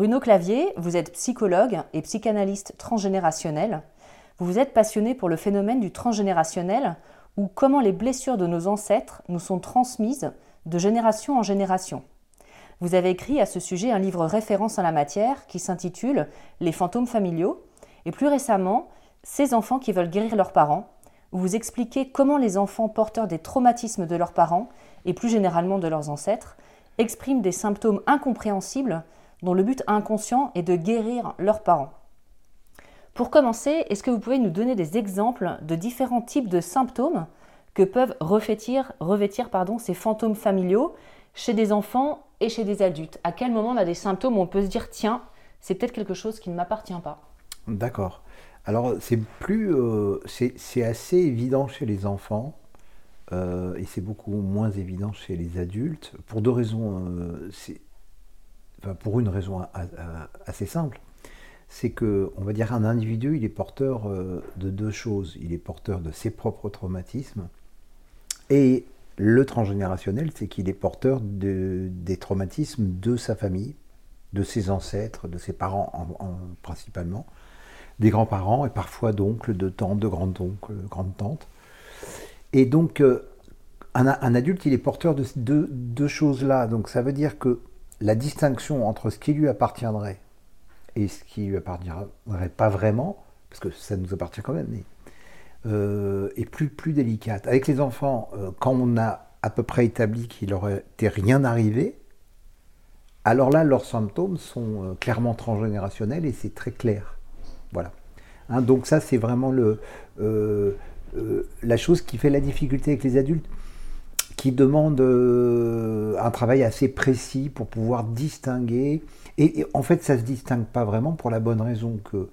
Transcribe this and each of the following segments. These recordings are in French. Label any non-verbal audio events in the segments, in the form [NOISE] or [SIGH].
Bruno Clavier, vous êtes psychologue et psychanalyste transgénérationnel. Vous vous êtes passionné pour le phénomène du transgénérationnel ou comment les blessures de nos ancêtres nous sont transmises de génération en génération. Vous avez écrit à ce sujet un livre référence en la matière qui s'intitule Les fantômes familiaux et plus récemment Ces enfants qui veulent guérir leurs parents, où vous expliquez comment les enfants porteurs des traumatismes de leurs parents et plus généralement de leurs ancêtres expriment des symptômes incompréhensibles dont le but inconscient est de guérir leurs parents. Pour commencer, est-ce que vous pouvez nous donner des exemples de différents types de symptômes que peuvent revêtir, pardon, ces fantômes familiaux chez des enfants et chez des adultes? À quel moment on a des symptômes où on peut se dire tiens, c'est peut-être quelque chose qui ne m'appartient pas? D'accord. Alors c'est plus, euh, c'est assez évident chez les enfants euh, et c'est beaucoup moins évident chez les adultes pour deux raisons. Euh, enfin, pour une raison assez simple c'est que, on va dire, un individu, il est porteur euh, de deux choses. Il est porteur de ses propres traumatismes. Et le transgénérationnel, c'est qu'il est porteur de, des traumatismes de sa famille, de ses ancêtres, de ses parents principalement, des grands-parents et parfois d'oncles, de tantes, de grands-oncles, grandes-tantes. Et donc, euh, un, adulte, il est porteur de deux choses-là. Donc, ça veut dire que la distinction entre ce qui lui appartiendrait et ce qui lui appartiendrait pas vraiment, parce que ça nous appartient quand même, euh, est plus, délicate. Avec les enfants, euh, quand on a à peu près établi qu'il n'aurait rien arrivé, alors là, leurs symptômes sont euh, clairement transgénérationnels et c'est très clair. Voilà. Hein, donc ça, c'est vraiment la chose qui fait la difficulté avec les adultes, qui demandent un travail assez précis pour pouvoir distinguer et, en fait, ça ne se distingue pas vraiment pour la bonne raison que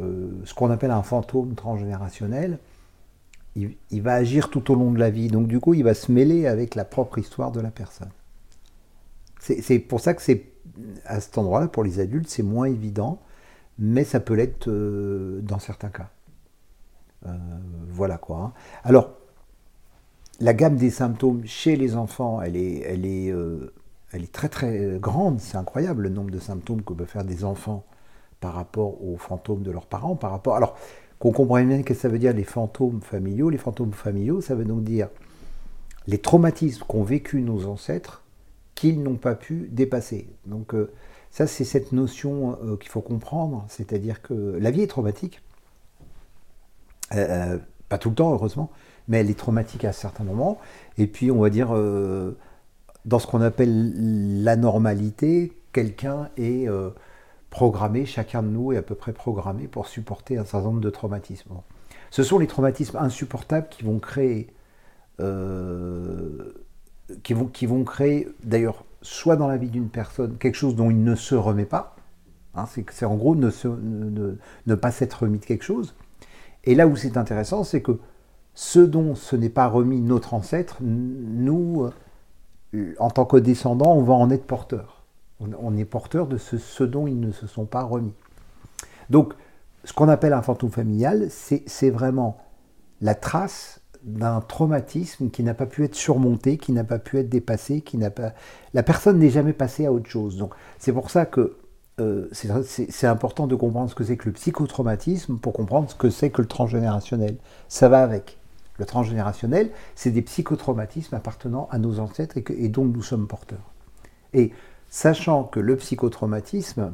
euh, ce qu'on appelle un fantôme transgénérationnel, il, va agir tout au long de la vie. Donc du coup, il va se mêler avec la propre histoire de la personne. C'est pour ça que c'est à cet endroit-là, pour les adultes, c'est moins évident, mais ça peut l'être euh, dans certains cas. Euh, voilà quoi. Hein. Alors, la gamme des symptômes chez les enfants, elle est, elle est très très grande. C'est incroyable le nombre de symptômes que peuvent faire des enfants par rapport aux fantômes de leurs parents. Par rapport, alors qu'on comprenne bien que ça veut dire les fantômes familiaux. Les fantômes familiaux, ça veut donc dire les traumatismes qu'ont vécu nos ancêtres qu'ils n'ont pas pu dépasser. Donc euh, ça, c'est cette notion euh, qu'il faut comprendre, c'est-à-dire que la vie est traumatique, euh, pas tout le temps heureusement, mais elle est traumatique à certains moments. Et puis on va dire dans ce qu'on appelle la normalité, quelqu'un est euh, programmé, chacun de nous est à peu près programmé pour supporter un certain nombre de traumatismes. Ce sont les traumatismes insupportables qui vont créer, euh, qui vont, créer d'ailleurs soit dans la vie d'une personne quelque chose dont il ne se remet pas, hein, c'est en gros ne, pas s'être remis de quelque chose. Et là où c'est intéressant, c'est que ce dont ce n'est pas remis notre ancêtre, nous, euh, en tant que descendants, on va en être porteurs. On, est porteur de ce, ce, dont ils ne se sont pas remis. Donc, ce qu'on appelle un fantôme familial, c'est vraiment la trace d'un traumatisme qui n'a pas pu être surmonté, qui n'a pas pu être dépassé, qui n'a pas. La personne n'est jamais passée à autre chose. Donc, c'est pour ça que euh, c'est important de comprendre ce que c'est que le psychotraumatisme pour comprendre ce que c'est que le transgénérationnel. Ça va avec. Le transgénérationnel, c'est des psychotraumatismes appartenant à nos ancêtres et, dont nous sommes porteurs. Et sachant que le psychotraumatisme,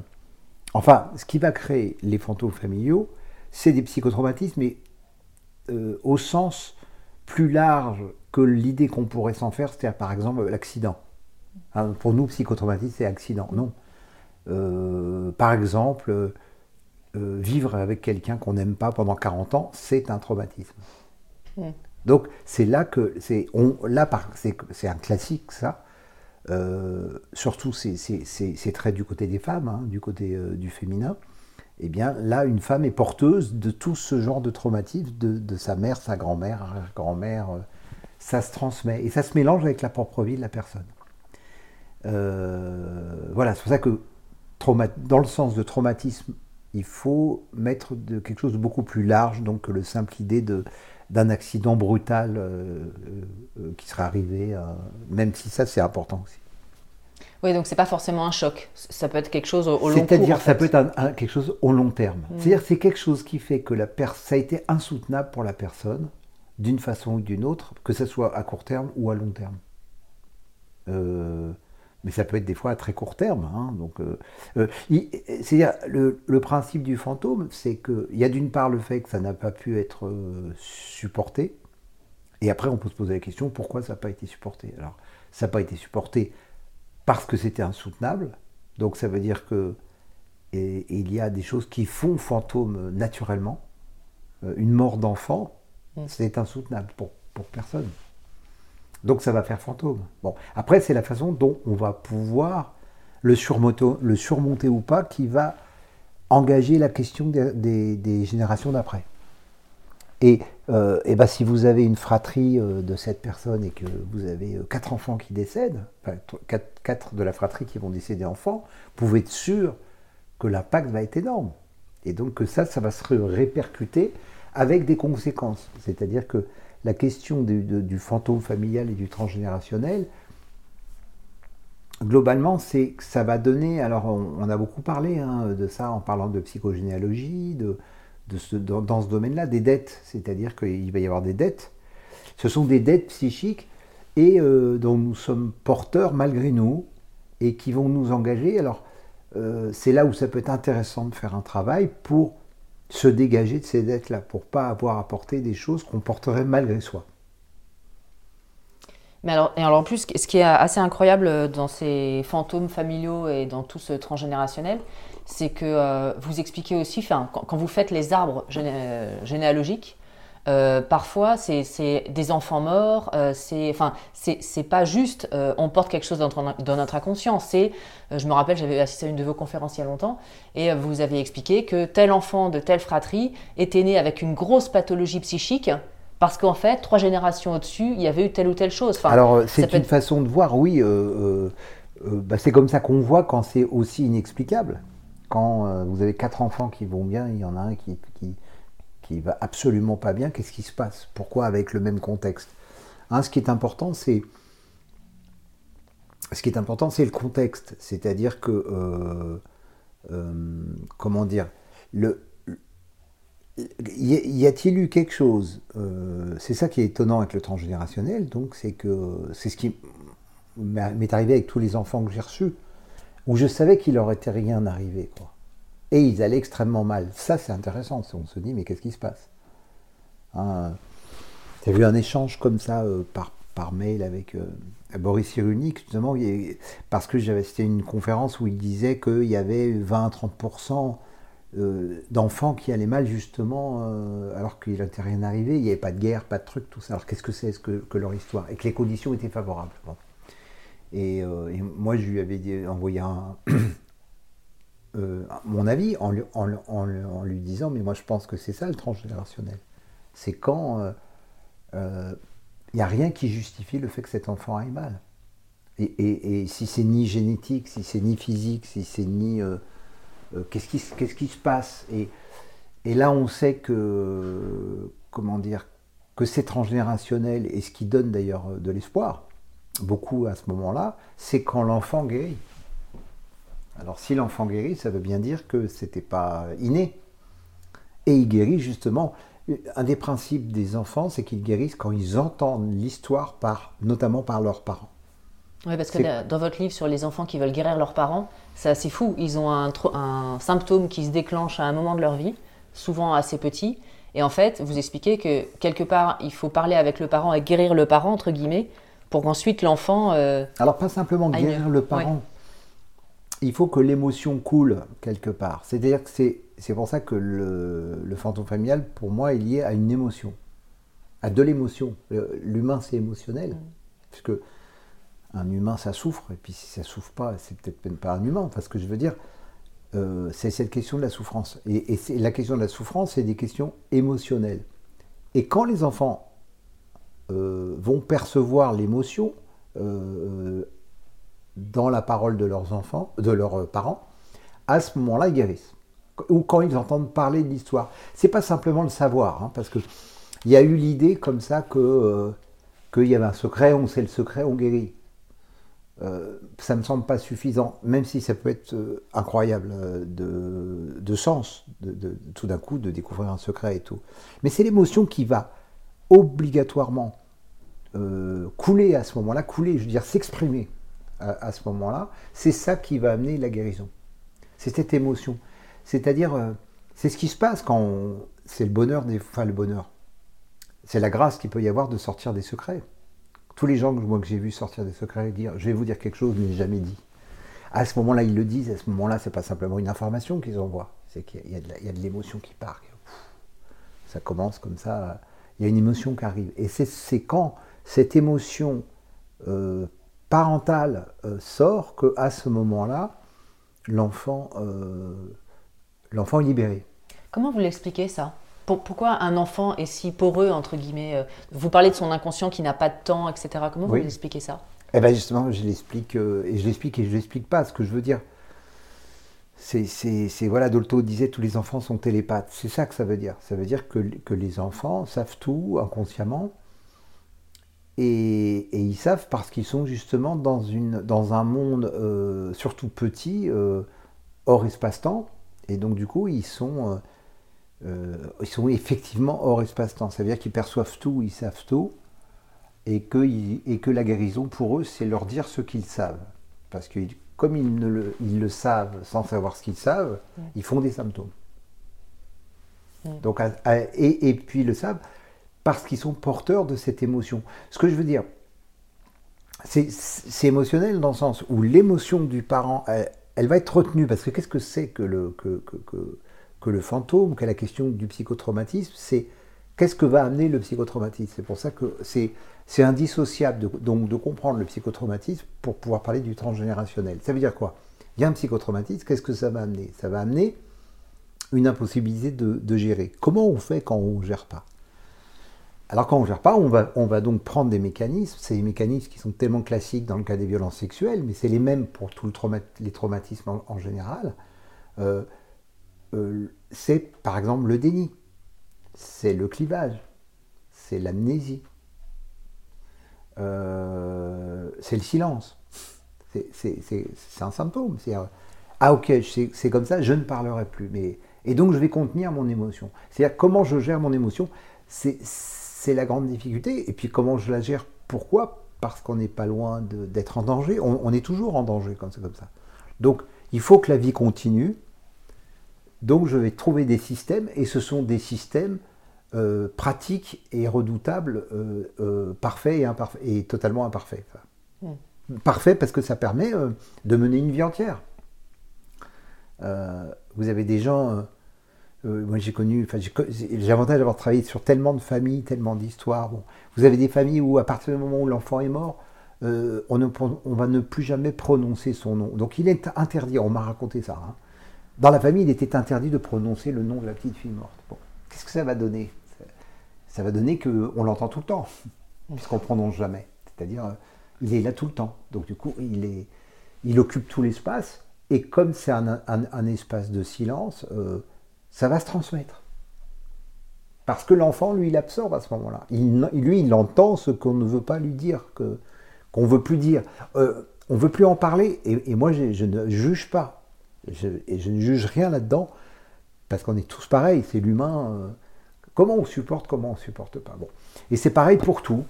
Enfin, ce qui va créer les fantômes familiaux, c'est des psychotraumatismes, mais euh, au sens plus large que l'idée qu'on pourrait s'en faire, c'est-à-dire par exemple l'accident. Hein, pour nous, psychotraumatisme, c'est accident. Non. Euh, par exemple, euh, vivre avec quelqu'un qu'on n'aime pas pendant 40 ans, c'est un traumatisme. Donc c'est là que c'est là c'est un classique ça. Euh, surtout c'est très du côté des femmes, hein, du côté euh, du féminin, eh bien là, une femme est porteuse de tout ce genre de traumatisme, de, sa mère, sa grand-mère, arrière-grand-mère, euh, ça se transmet, et ça se mélange avec la propre vie de la personne. voilà, c'est pour ça que dans le sens de traumatisme, il faut mettre de quelque chose de beaucoup plus large donc que le simple idée de d'un accident brutal euh, euh, qui serait arrivé, euh, même si ça c'est important aussi. Oui, donc c'est pas forcément un choc, ça peut être quelque chose au, long terme. C'est-à-dire ça peut être quelque chose au long terme. Mm. C'est-à-dire c'est quelque chose qui fait que la ça a été insoutenable pour la personne, d'une façon ou d'une autre, que ce soit à court terme ou à long terme mais ça peut être des fois à très court terme. Hein, donc, euh, euh, c'est-à-dire, le, principe du fantôme, c'est qu'il y a d'une part le fait que ça n'a pas pu être euh, supporté, et après on peut se poser la question pourquoi ça n'a pas été supporté? Alors, ça n'a pas été supporté parce que c'était insoutenable, donc ça veut dire que il y a des choses qui font fantôme naturellement. une mort d'enfant, mmh. c'est insoutenable pour, pour personne. Donc ça va faire fantôme. Bon, après, c'est la façon dont on va pouvoir le surmonter, ou pas qui va engager la question des, générations d'après. Et, euh, ben, si vous avez une fratrie euh, de cette personne et que vous avez euh, quatre enfants qui décèdent, enfin, quatre, de la fratrie qui vont décéder enfants, vous pouvez être sûr que l'impact va être énorme. Et donc que ça, ça va se répercuter avec des conséquences. C'est-à-dire que la question du, fantôme familial et du transgénérationnel, globalement, c'est que ça va donner. Alors, on, a beaucoup parlé hein, de ça en parlant de psychogénéalogie, dans, ce domaine-là, des dettes. C'est-à-dire qu'il va y avoir des dettes. Ce sont des dettes psychiques et euh, dont nous sommes porteurs malgré nous et qui vont nous engager. Alors, euh, c'est là où ça peut être intéressant de faire un travail pour se dégager de ces dettes-là pour pas avoir porter des choses qu'on porterait malgré soi. Mais alors, et alors en plus, ce qui est assez incroyable dans ces fantômes familiaux et dans tout ce transgénérationnel, c'est que euh, vous expliquez aussi, quand, quand, vous faites les arbres généalogiques, euh, parfois, c'est des enfants morts. Euh, c'est enfin, c'est pas juste. Euh, on porte quelque chose dans, dans notre inconscient. C'est, je me rappelle, j'avais assisté à une de vos conférences il y a longtemps, et vous avez expliqué que tel enfant de telle fratrie était né avec une grosse pathologie psychique. Parce qu'en fait, trois générations au-dessus, il y avait eu telle ou telle chose. Alors, c'est une façon de voir, oui. Bah, c'est comme ça qu'on voit quand c'est aussi inexplicable. Quand vous avez quatre enfants qui vont bien, il y en a un qui, qui qui va absolument pas bien, qu'est-ce qui se passe? Pourquoi avec le même contexte? Hein, Ce qui est important, c'est ce qui est important, c'est le contexte. C'est-à-dire que, euh, euh, comment dire, y a-t-il eu quelque chose euh, C'est ça qui est étonnant avec le transgénérationnel, donc c'est que c'est ce qui m'est arrivé avec tous les enfants que j'ai reçus, où je savais qu'il leur était rien arrivé, quoi et ils allaient extrêmement mal. Ça, c'est intéressant. On se dit, mais qu'est-ce qui se passe hein Tu as vu un échange comme ça euh, par, par mail avec euh, Boris Cyrulnik, justement, parce que j'avais c'était une conférence où il disait qu'il y avait 20 à 30% d'enfants qui allaient mal justement, alors qu'il n'était rien arrivé, il n'y avait pas de guerre, pas de truc, tout ça. Alors qu'est-ce que c'est que, que, leur histoire? Et que les conditions étaient favorables. Et, moi, je lui avais envoyé un, [CLEARS THROAT] mon avis en lui, disant, mais moi je pense que c'est ça le transgénérationnel. C'est quand il n'y a rien qui justifie le fait que cet enfant aille mal. Et, si c'est ni génétique, si c'est ni physique, si c'est ni... Euh, euh, qu'est-ce, qui, se passe? Et, là, on sait que... Comment dire Que c'est transgénérationnel, et ce qui donne d'ailleurs euh, de l'espoir, beaucoup à ce moment-là, c'est quand l'enfant guérit. Alors si l'enfant guérit, ça veut bien dire que c'était pas inné. Et il guérit justement un des principes des enfants, c'est qu'ils guérissent quand ils entendent l'histoire, par, notamment par leurs parents. Oui, parce que dans votre livre sur les enfants qui veulent guérir leurs parents, c'est assez fou. Ils ont un, un, symptôme qui se déclenche à un moment de leur vie, souvent assez petit. Et en fait, vous expliquez que quelque part, il faut parler avec le parent et guérir le parent, entre guillemets, pour qu'ensuite l'enfant. Euh, Alors, pas simplement guérir le parent. Il faut que l'émotion coule quelque part. C'est-à-dire que c'est pour ça que le, fantôme familial, pour moi, est lié à une émotion, à de l'émotion. L'humain, c'est émotionnel, mm. puisque un humain, ça souffre, et puis si ça souffre pas, c'est peut-être même pas un humain. Enfin, ce que je veux dire, euh, c'est cette question de la souffrance. Et, la question de la souffrance, c'est des questions émotionnelles. Et quand les enfants euh, vont percevoir l'émotion euh, dans la parole de leurs enfants, de leurs parents, à ce moment-là, ils guérissent ou quand ils entendent parler de l'histoire. C'est pas simplement le savoir, hein, parce que il y a eu l'idée comme ça que euh, qu'il y avait un secret, on sait le secret, on guérit. Euh, ça me semble pas suffisant, même si ça peut être euh, incroyable euh, de, sens, de, tout d'un coup de découvrir un secret et tout. Mais c'est l'émotion qui va obligatoirement couler à ce moment-là, couler, je veux dire s'exprimer à ce moment-là. C'est ça qui va amener la guérison. C'est cette émotion. C'est-à-dire, euh, c'est ce qui se passe quand c'est le bonheur des, enfin le bonheur. C'est la grâce qu'il peut y avoir de sortir des secrets. Tous les gens que moi que j'ai vu sortir des secrets dire, je vais vous dire quelque chose mais jamais dit. À ce moment-là, ils le disent. À ce moment-là, c'est pas simplement une information qu'ils envoient. C'est qu'il y, a de l'émotion qui part. Ça commence comme ça. Il y a une émotion qui arrive. Et c'est quand cette émotion euh, parentale euh, sort que à ce moment-là, l'enfant l'enfant est libéré. Comment vous l'expliquez ça? Pourquoi un enfant est si poreux, entre guillemets euh, Vous parlez de son inconscient qui n'a pas de temps, etc. Comment vous l'expliquez ça? Eh bien justement, je l'explique, euh, et je l'explique et je l'explique pas. Ce que je veux dire, c'est, voilà, Dolto disait tous les enfants sont télépathes. C'est ça que ça veut dire. Ça veut dire que, que les enfants savent tout inconsciemment. Et, ils savent parce qu'ils sont justement dans, une, dans un monde euh, surtout petit, hors espace-temps, et donc, du coup, ils sont, euh, euh, ils sont effectivement hors espace-temps. Ça veut dire qu'ils perçoivent tout, ils savent tout, et que, et que la guérison, pour eux, c'est leur dire ce qu'ils savent. Parce que comme ils, ne le, ils le savent sans savoir ce qu'ils savent, ils font des symptômes. Donc, et, et, puis ils le savent parce qu'ils sont porteurs de cette émotion. Ce que je veux dire, c'est émotionnel dans le sens où l'émotion du parent, elle va être retenue, parce que qu'est-ce que c'est que le, que, que, fantôme, que la question du psychotraumatisme C'est qu'est-ce que va amener le psychotraumatisme? C'est pour ça que c'est, indissociable de, donc de comprendre le psychotraumatisme pour pouvoir parler du transgénérationnel. Ça veut dire quoi? Il y a un psychotraumatisme, qu'est-ce que ça va amener? Ça va amener une impossibilité de gérer. Comment on fait quand on ne gère pas? Alors quand on ne gère pas, on va, on va donc prendre des mécanismes, c'est des mécanismes qui sont tellement classiques dans le cas des violences sexuelles, mais c'est les mêmes pour tous les traumatismes en, général. Euh, euh, c'est par exemple le déni, c'est le clivage, c'est l'amnésie, euh, c'est le silence. C'est un symptôme. C'est ah ok, c'est comme ça, je ne parlerai plus. Et donc je vais contenir mon émotion. C'est-à-dire comment je gère mon émotion? C'est c'est la grande difficulté. Et puis comment je la gère? Pourquoi? Parce qu'on n'est pas loin d'être en danger. On, est toujours en danger quand c'est comme ça. Donc il faut que la vie continue. Donc je vais trouver des systèmes, et ce sont des systèmes euh, pratiques et redoutables, euh, euh, parfaits et, imparfaits, et totalement imparfaits. Enfin, hmm. Parfait parce que ça permet de mener une vie entière. vous avez des gens Euh, moi, j'ai connu, enfin, j'ai l'avantage d'avoir travaillé sur tellement de familles, tellement d'histoires. Bon, vous avez des familles où, à partir du moment où l'enfant est mort, euh, on, ne, va ne plus jamais prononcer son nom. Donc, il est interdit. On m'a raconté ça. Hein. Dans la famille, il était interdit de prononcer le nom de la petite fille morte. Bon, qu'est-ce que ça va donner? Ça, va donner qu'on l'entend tout le temps, [LAUGHS] puisqu'on ne prononce jamais. C'est-à-dire, euh, il est là tout le temps. Donc, du coup, il, est, il occupe tout l'espace. Et comme c'est un, un, espace de silence, ça va se transmettre. Parce que l'enfant, lui, il absorbe à ce moment-là. Lui, il entend ce qu'on ne veut pas lui dire, qu'on ne veut plus dire. Euh, on ne veut plus en parler. Et, moi, je, ne juge pas. et je ne juge rien là-dedans. Parce qu'on est tous pareils. C'est l'humain. Euh, comment on supporte, comment on ne supporte pas. Bon. Et c'est pareil pour tout.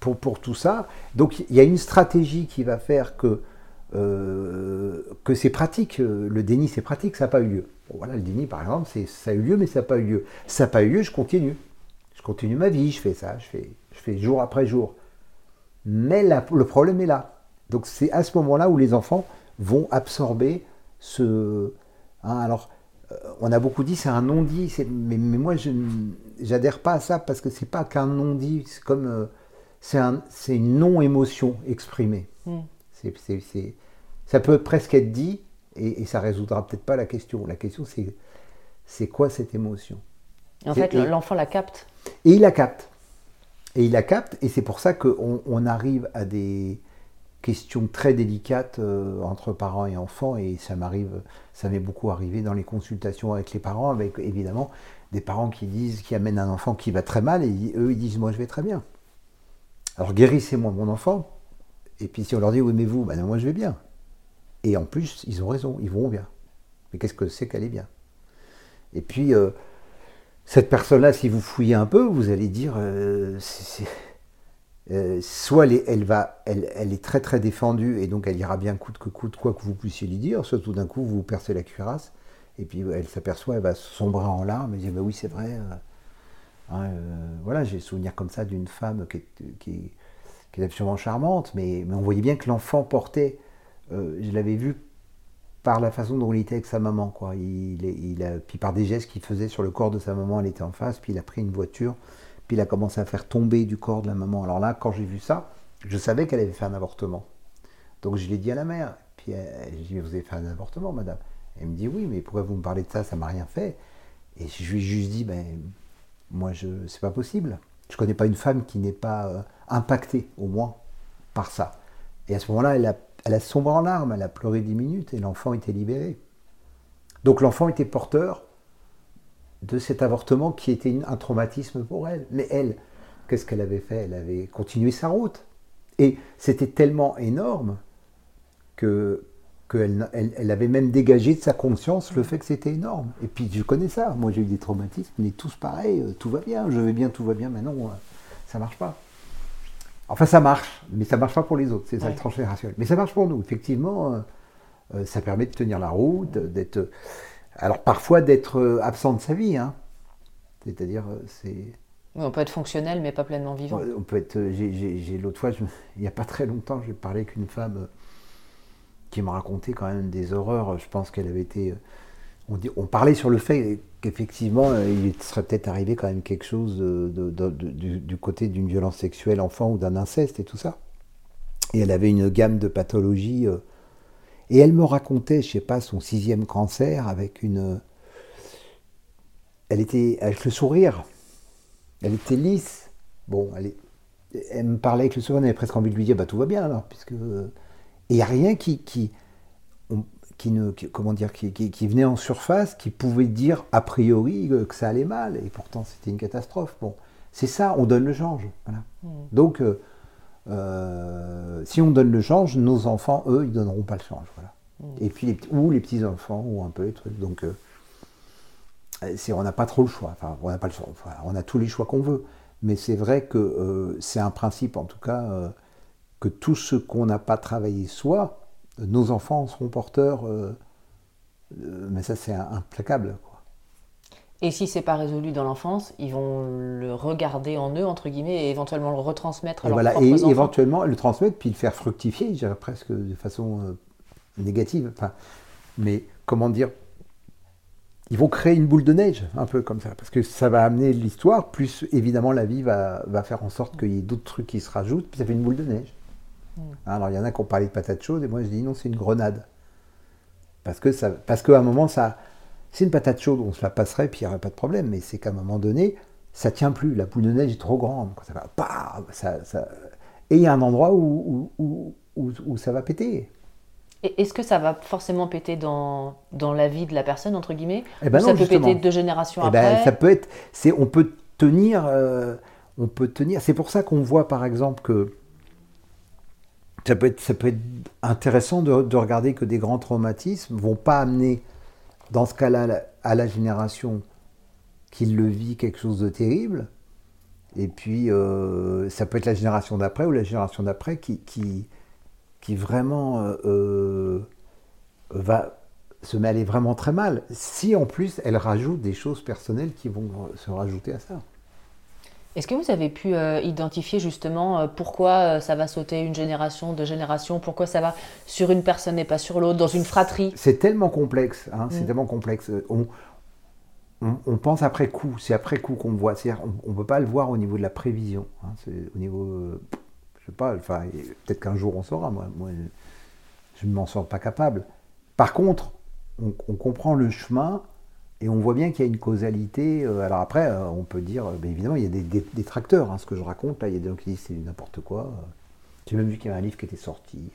Pour, pour tout ça. Donc, il y a une stratégie qui va faire que, euh, que c'est pratique. Le déni, c'est pratique. Ça n'a pas eu lieu voilà, le déni, par exemple, c'est ça a eu lieu, mais ça n'a pas eu lieu. Ça n'a pas eu lieu, je continue. Je continue ma vie, je fais ça, je fais, je fais jour après jour. Mais le problème est là. Donc c'est à ce moment-là où les enfants vont absorber ce... Hein, alors, euh, on a beaucoup dit c'est un non-dit, mais, mais, moi je n'adhère pas à ça parce que c'est pas qu'un non-dit, c'est comme... Euh, c'est une non-émotion exprimée. Hmm. ça peut presque être dit, et, et ça résoudra peut-être pas la question. La question, c'est c'est quoi cette émotion? En fait, l'enfant la capte. Et il la capte. Et il la capte, et c'est pour ça qu'on on arrive à des questions très délicates euh, entre parents et enfants, et ça m'arrive, ça m'est beaucoup arrivé dans les consultations avec les parents, avec évidemment des parents qui disent, qui amènent un enfant qui va très mal, et eux ils disent moi je vais très bien. Alors guérissez-moi mon enfant, et puis si on leur dit oui mais vous, ben moi je vais bien. Et en plus, ils ont raison, ils vont bien. Mais qu'est-ce que c'est qu'elle est bien? Et puis, euh, cette personne-là, si vous fouillez un peu, vous allez dire, euh, euh, soit elle, va, elle, est très très défendue et donc elle ira bien coûte que coûte, quoi que vous puissiez lui dire, soit tout d'un coup vous percez la cuirasse et puis elle s'aperçoit, elle va sombrer en larmes et dire, bah oui c'est vrai. Hein, voilà, j'ai souvenir comme ça d'une femme qui est, absolument charmante, mais on voyait bien que l'enfant portait euh, je l'avais vu par la façon dont il était avec sa maman. Quoi. Il, a, puis par des gestes qu'il faisait sur le corps de sa maman, elle était en face, puis il a pris une voiture, puis il a commencé à faire tomber du corps de la maman. Alors là, quand j'ai vu ça, je savais qu'elle avait fait un avortement. Donc je l'ai dit à la mère. Puis elle, dit, vous avez fait un avortement, madame Elle me dit, oui, mais pourquoi vous me parlez de ça? Ça m'a rien fait. Et je lui ai juste dit, ben, moi, je, c'est pas possible. Je connais pas une femme qui n'est pas euh, impactée, au moins, par ça. Et à ce moment-là, elle a elle a sombré en larmes, elle a pleuré dix minutes et l'enfant était libéré. Donc l'enfant était porteur de cet avortement qui était un traumatisme pour elle. Mais elle, qu'est-ce qu'elle avait fait? Elle avait continué sa route. Et c'était tellement énorme que qu'elle elle, avait même dégagé de sa conscience le fait que c'était énorme. Et puis je connais ça, moi j'ai eu des traumatismes, mais tous pareils, euh, tout va bien, je vais bien, tout va bien, mais non, euh, ça marche pas. Enfin, ça marche, mais ça marche pas pour les autres, c'est ça le transgénérationnel. Mais ça marche pour nous, effectivement, euh, euh, ça permet de tenir la route, d'être. Alors parfois d'être euh, absent de sa vie, hein. C'est-à-dire, c'est. on peut être fonctionnel, mais pas pleinement vivant. On peut être. J'ai l'autre fois, il n'y a pas très longtemps, j'ai parlé avec une femme qui me racontait quand même des horreurs. Je pense qu'elle avait été on, parlait sur le fait qu'effectivement, euh, il serait peut-être arrivé quand même quelque chose du, côté d'une violence sexuelle enfant ou d'un inceste et tout ça. Et elle avait une gamme de pathologies. Euh, et elle me racontait, je sais pas, son sixième cancer avec une. Elle était avec le sourire. Elle était lisse. Bon, elle, elle me parlait avec le sourire, on avait presque envie de lui dire bah, tout va bien alors, puisque. Et il n'y a rien qui qui, ne, comment dire, qui, qui, venait en surface, qui pouvait dire a priori que ça allait mal, et pourtant c'était une catastrophe. Bon, c'est ça, on donne le change. Voilà. Hmm. Donc, euh, euh, si on donne le change, nos enfants, eux, ils donneront pas le change. Voilà. Hmm. Et puis, les, ou les petits enfants, ou un peu les trucs. Donc, euh, on n'a pas trop le choix. Enfin, on n'a pas le choix. on a tous les choix qu'on veut. Mais c'est vrai que c'est un principe, en tout cas, que tout ce qu'on n'a pas travaillé soit, nos enfants seront porteurs, euh, euh, mais ça c'est implacable. Quoi. Et si c'est pas résolu dans l'enfance, ils vont le regarder en eux, entre guillemets, et éventuellement le retransmettre à et leurs voilà, Et éventuellement le transmettre, puis le faire fructifier, je dirais presque de façon euh, négative. Enfin, mais comment dire ils vont créer une boule de neige, un peu comme ça, parce que ça va amener l'histoire, plus évidemment la vie va, faire en sorte qu'il y ait d'autres trucs qui se rajoutent, puis ça fait une boule de neige. Mm. Alors il y en a qui ont parlé de patates chaudes, et moi je dis non, c'est une grenade. Parce que ça, parce qu'à un moment, ça, c'est une patate chaude, on se la passerait, puis il n'y aurait pas de problème, mais c'est qu'à un moment donné, ça tient plus, la boule de neige est trop grande, ça va, ça, et il y a un endroit où, où, où ça va péter. Est-ce que ça va forcément péter dans, dans la vie de la personne, entre guillemets eh ben ou Ça peut péter deux générations eh ben, après Ça peut être. On peut tenir. Euh, on peut tenir. C'est pour ça qu'on voit, par exemple, que. Ça peut être, intéressant de, de regarder que des grands traumatismes vont pas amener, dans ce cas-là, à la génération qui le vit quelque chose de terrible. Et puis, euh, ça peut être la génération d'après ou la génération d'après qui, vraiment euh, euh, va se aller vraiment très mal, si en plus elle rajoute des choses personnelles qui vont se rajouter à ça. Est-ce que vous avez pu euh, identifier justement pourquoi ça va sauter une génération, deux générations, pourquoi ça va sur une personne et pas sur l'autre, dans une fratrie? C'est tellement complexe, hein, c'est mm. tellement complexe. On, on, pense après coup, c'est après coup qu'on voit. On ne peut pas le voir au niveau de la prévision. Hein, c'est au niveau je sais pas, enfin, peut-être qu'un jour on saura, moi, moi je ne m'en sens pas capable. Par contre, on, comprend le chemin et on voit bien qu'il y a une causalité. Euh, alors après, euh, on peut dire, ben évidemment, il y a des détracteurs. Hein, ce que je raconte, là, il y a des gens qui disent c'est n'importe quoi. J'ai même vu qu'il y avait un livre qui était sorti.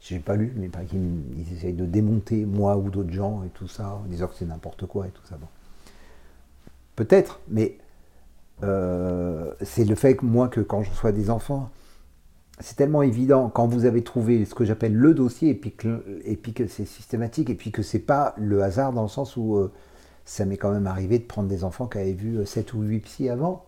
Je n'ai pas lu, mais ils, essayent de démonter moi ou d'autres gens et tout ça, en disant que c'est n'importe quoi et tout ça. Bon. Peut-être, mais euh, c'est le fait que moi, que quand je reçois des enfants, c'est tellement évident quand vous avez trouvé ce que j'appelle le dossier et puis que, c'est systématique et puis que c'est pas le hasard dans le sens où euh, ça m'est quand même arrivé de prendre des enfants qui avaient vu 7 euh, ou 8 psys avant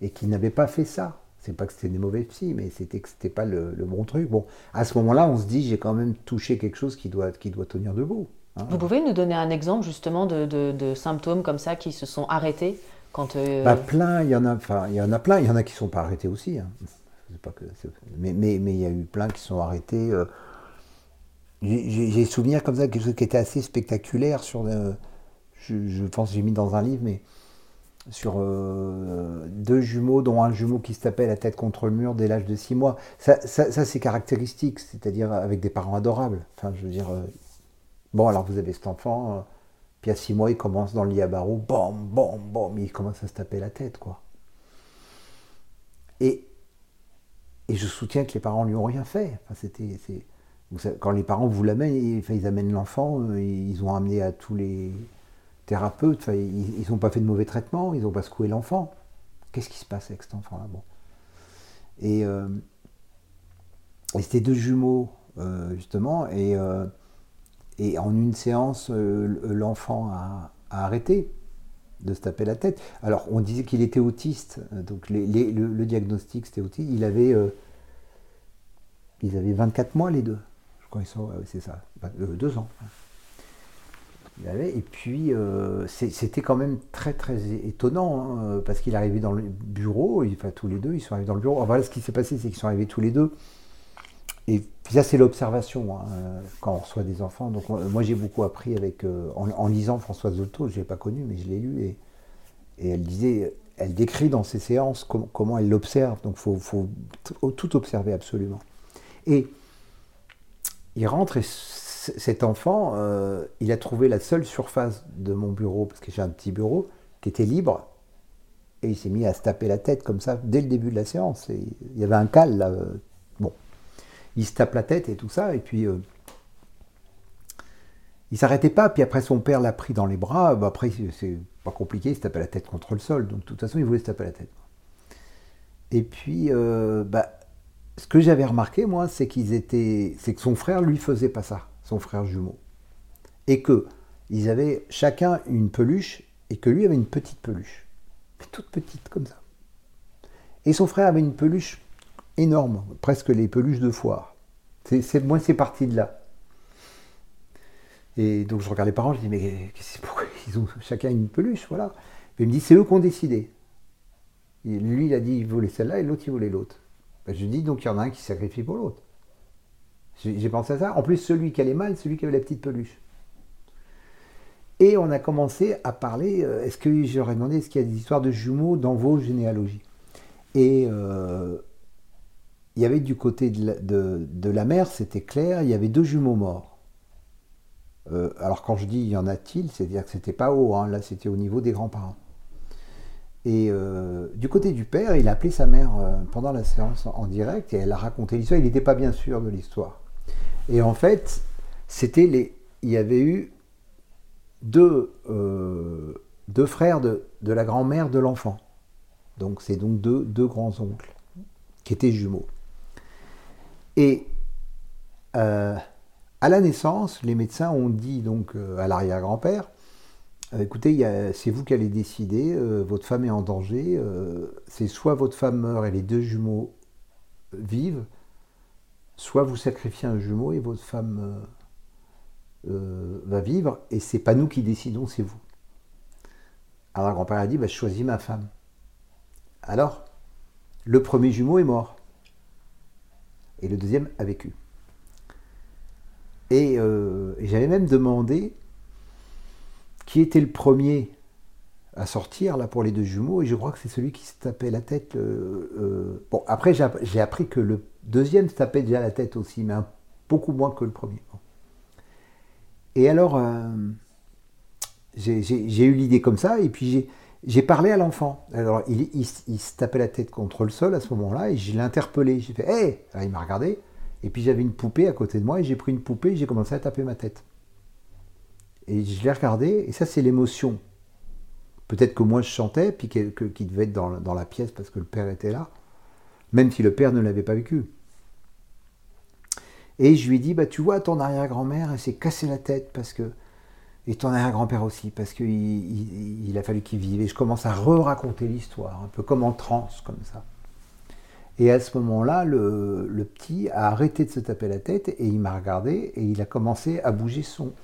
et qui n'avaient pas fait ça. C'est pas que c'était des mauvais psys, mais c'était que c'était pas le, bon truc. Bon, à ce moment-là, on se dit j'ai quand même touché quelque chose qui doit, qui doit tenir debout. Hein. Vous pouvez nous donner un exemple justement de, symptômes comme ça qui se sont arrêtés quand euh, bah, plein, il y en a, enfin, il y en a plein, il y en a qui sont pas arrêtés aussi. Hein pas que mais, mais, mais, il y a eu plein qui sont arrêtés. Euh. J'ai souvenir comme ça quelque chose qui était assez spectaculaire sur. Je, pense que j'ai mis dans un livre, mais sur euh, deux jumeaux, dont un jumeau qui se tapait la tête contre le mur dès l'âge de six mois. Ça, ça, c'est caractéristique, c'est-à-dire avec des parents adorables. Enfin, je veux dire, bon, alors vous avez cet enfant, puis à six mois, il commence dans le lit à barreaux, bam, bam, bam, il commence à se taper la tête, quoi. Et et je soutiens que les parents lui ont rien fait. Enfin, c'était, quand les parents vous l'amènent, ils amènent l'enfant, euh, ils ont amené à tous les thérapeutes, ils n'ont pas fait de mauvais traitement, ils n'ont pas secoué l'enfant. Qu'est-ce qui se passe avec cet enfant-là bon. Euh, et, c'était deux jumeaux, euh, justement, et, et, en une séance, l'enfant a, arrêté de se taper la tête. Alors, on disait qu'il était autiste, donc le, diagnostic c'était autiste. Il avait, euh, ils avaient 24 mois les deux. Je crois qu'ils sont, c'est ça, euh, deux ans. Et puis, euh, c'était quand même très très étonnant, hein, parce qu'il arrivait dans le bureau, enfin, tous les deux, ils sont arrivés dans le bureau. voilà, ce qui s'est passé, c'est qu'ils sont arrivés tous les deux. Et ça, c'est l'observation hein, quand on reçoit des enfants. Donc, moi, j'ai beaucoup appris avec, euh, en, lisant Françoise Zolto, je ne l'ai pas connue, mais je l'ai lu. Et, et, elle disait, elle décrit dans ses séances comment elle l'observe. Donc, il faut, tout observer absolument. Et il rentre et cet enfant, euh, il a trouvé la seule surface de mon bureau, parce que j'ai un petit bureau, qui était libre. Et il s'est mis à se taper la tête comme ça dès le début de la séance. Il y avait un cal là. Euh, bon il se tape la tête et tout ça, et puis euh, il s'arrêtait pas, puis après son père l'a pris dans les bras, après c'est pas compliqué, il se tapait la tête contre le sol, donc de toute façon il voulait se taper la tête. Et puis, euh, bah, ce que j'avais remarqué moi, c'est qu'ils étaient, c'est que son frère lui faisait pas ça, frère jumeau, et que ils avaient chacun une peluche, et que lui avait une petite peluche, toute petite comme ça. Et son frère avait une peluche énorme, presque les peluches de foire. C'est, moi, c'est parti de là. Et donc je regarde les parents, je dis mais pourquoi ils ont chacun une peluche, voilà. Et il me dit c'est eux qui ont décidé. lui il a dit il voulait celle-là et l'autre il voulait l'autre. Ben, je dis donc il y en a un qui sacrifie pour l'autre. J'ai, pensé à ça. En plus celui qui allait mal, celui qui avait la petite peluche. Et on a commencé à parler, euh, est-ce que j'aurais demandé, est-ce qu'il y a des histoires de jumeaux dans vos généalogies? Et euh, il y avait du côté de la, mère, c'était clair, il y avait deux jumeaux morts. Euh, alors quand je dis y en a-t-il, c'est-à-dire que c'était pas haut, hein, là c'était au niveau des grands-parents. Et du côté du père, il a appelé sa mère pendant la séance en, direct et elle a raconté l'histoire. Il n'était pas bien sûr de l'histoire. Et en fait, c'était les, il y avait eu deux, euh, deux frères de, la grand-mère de l'enfant. Donc c'est donc deux, deux grands-oncles qui étaient jumeaux. Et euh, à la naissance, les médecins ont dit donc euh, à l'arrière-grand-père, écoutez, c'est vous qui allez décider, votre femme est en danger, c'est soit votre femme meurt et les deux jumeaux vivent, soit vous sacrifiez un jumeau et votre femme euh, va vivre, et c'est pas nous qui décidons, c'est vous. Alors grand-père a dit, bah, je choisis ma femme. Alors, le premier jumeau est mort, et le deuxième a vécu. Et, euh, j'avais même demandé qui était le premier à sortir là pour les deux jumeaux, et je crois que c'est celui qui se tapait la tête. Euh, bon, après j'ai appris que le deuxième se tapait déjà la tête aussi, mais beaucoup moins que le premier. Et alors, euh, j'ai eu l'idée comme ça, et puis j'ai parlé à l'enfant. Alors, il, se tapait la tête contre le sol à ce moment-là, et je l'ai interpellé. J'ai fait Hé Il m'a regardé, et puis j'avais une poupée à côté de moi, et j'ai pris une poupée, et j'ai commencé à taper ma tête. Et je l'ai regardé, et ça, c'est l'émotion. Peut-être que moi je chantais, puis qu'il devait être dans la pièce parce que le père était là, même si le père ne l'avait pas vécu. Et je lui ai dit, bah, tu vois, ton arrière-grand-mère, elle s'est cassé la tête parce que. Et ton arrière-grand-père aussi, parce qu'il il, a fallu qu'il vive. Et je commence à re-raconter l'histoire, un peu comme en transe, comme ça. Et à ce moment-là, le, petit a arrêté de se taper la tête et il m'a regardé et il a commencé à bouger son,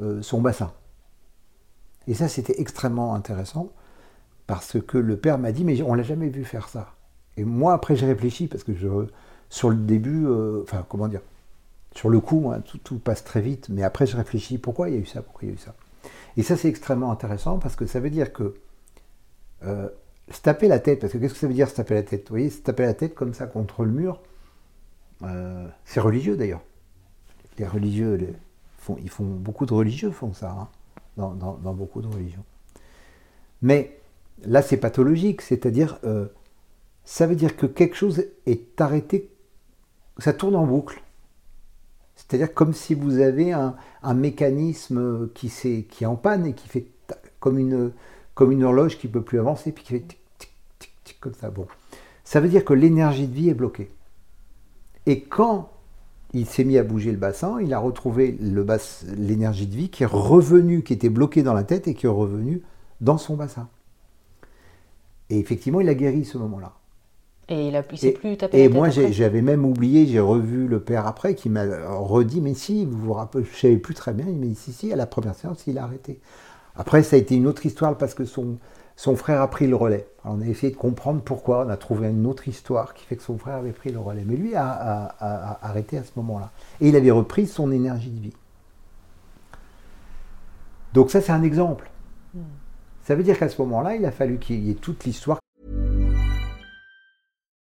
euh, son bassin. Et ça, c'était extrêmement intéressant parce que le père m'a dit, mais on l'a jamais vu faire ça. Et moi, après, j'ai réfléchi parce que je, sur le début, euh, enfin, comment dire, sur le coup, hein, tout, passe très vite, mais après, je réfléchis pourquoi il y a eu ça, pourquoi il y a eu ça. Et ça, c'est extrêmement intéressant parce que ça veut dire que euh, se taper la tête, parce que qu'est-ce que ça veut dire se taper la tête? Vous voyez, se taper la tête comme ça contre le mur, euh, c'est religieux d'ailleurs. Les religieux, ils font, beaucoup de religieux font ça, hein, dans, beaucoup de religions. Mais là, c'est pathologique, c'est-à-dire, ça veut dire que quelque chose est arrêté ça tourne en boucle. C'est-à-dire comme si vous avez un, mécanisme qui, est, qui est en panne et qui fait comme une, comme une horloge qui ne peut plus avancer, puis qui fait tic, tic, tic, tic, comme ça. Bon. Ça veut dire que l'énergie de vie est bloquée. Et quand il s'est mis à bouger le bassin, il a retrouvé l'énergie de vie qui est revenue, qui était bloquée dans la tête et qui est revenue dans son bassin. Et effectivement, il a guéri ce moment-là. Et il, a, s'est plus tapé Et moi, j'avais même oublié, j'ai revu le père après, qui m'a redit, mais si, vous vous rappelez, je ne savais plus très bien, il m'a dit, si, si, à la première séance, il a arrêté. Après, ça a été une autre histoire parce que son, son frère a pris le relais. on a essayé de comprendre pourquoi, on a trouvé une autre histoire qui fait que son frère avait pris le relais. Mais lui a, a arrêté à ce moment-là. Et il avait repris son énergie de vie. Donc ça, c'est un exemple. Hmm. Ça veut dire qu'à ce moment-là, il a fallu qu'il y ait toute l'histoire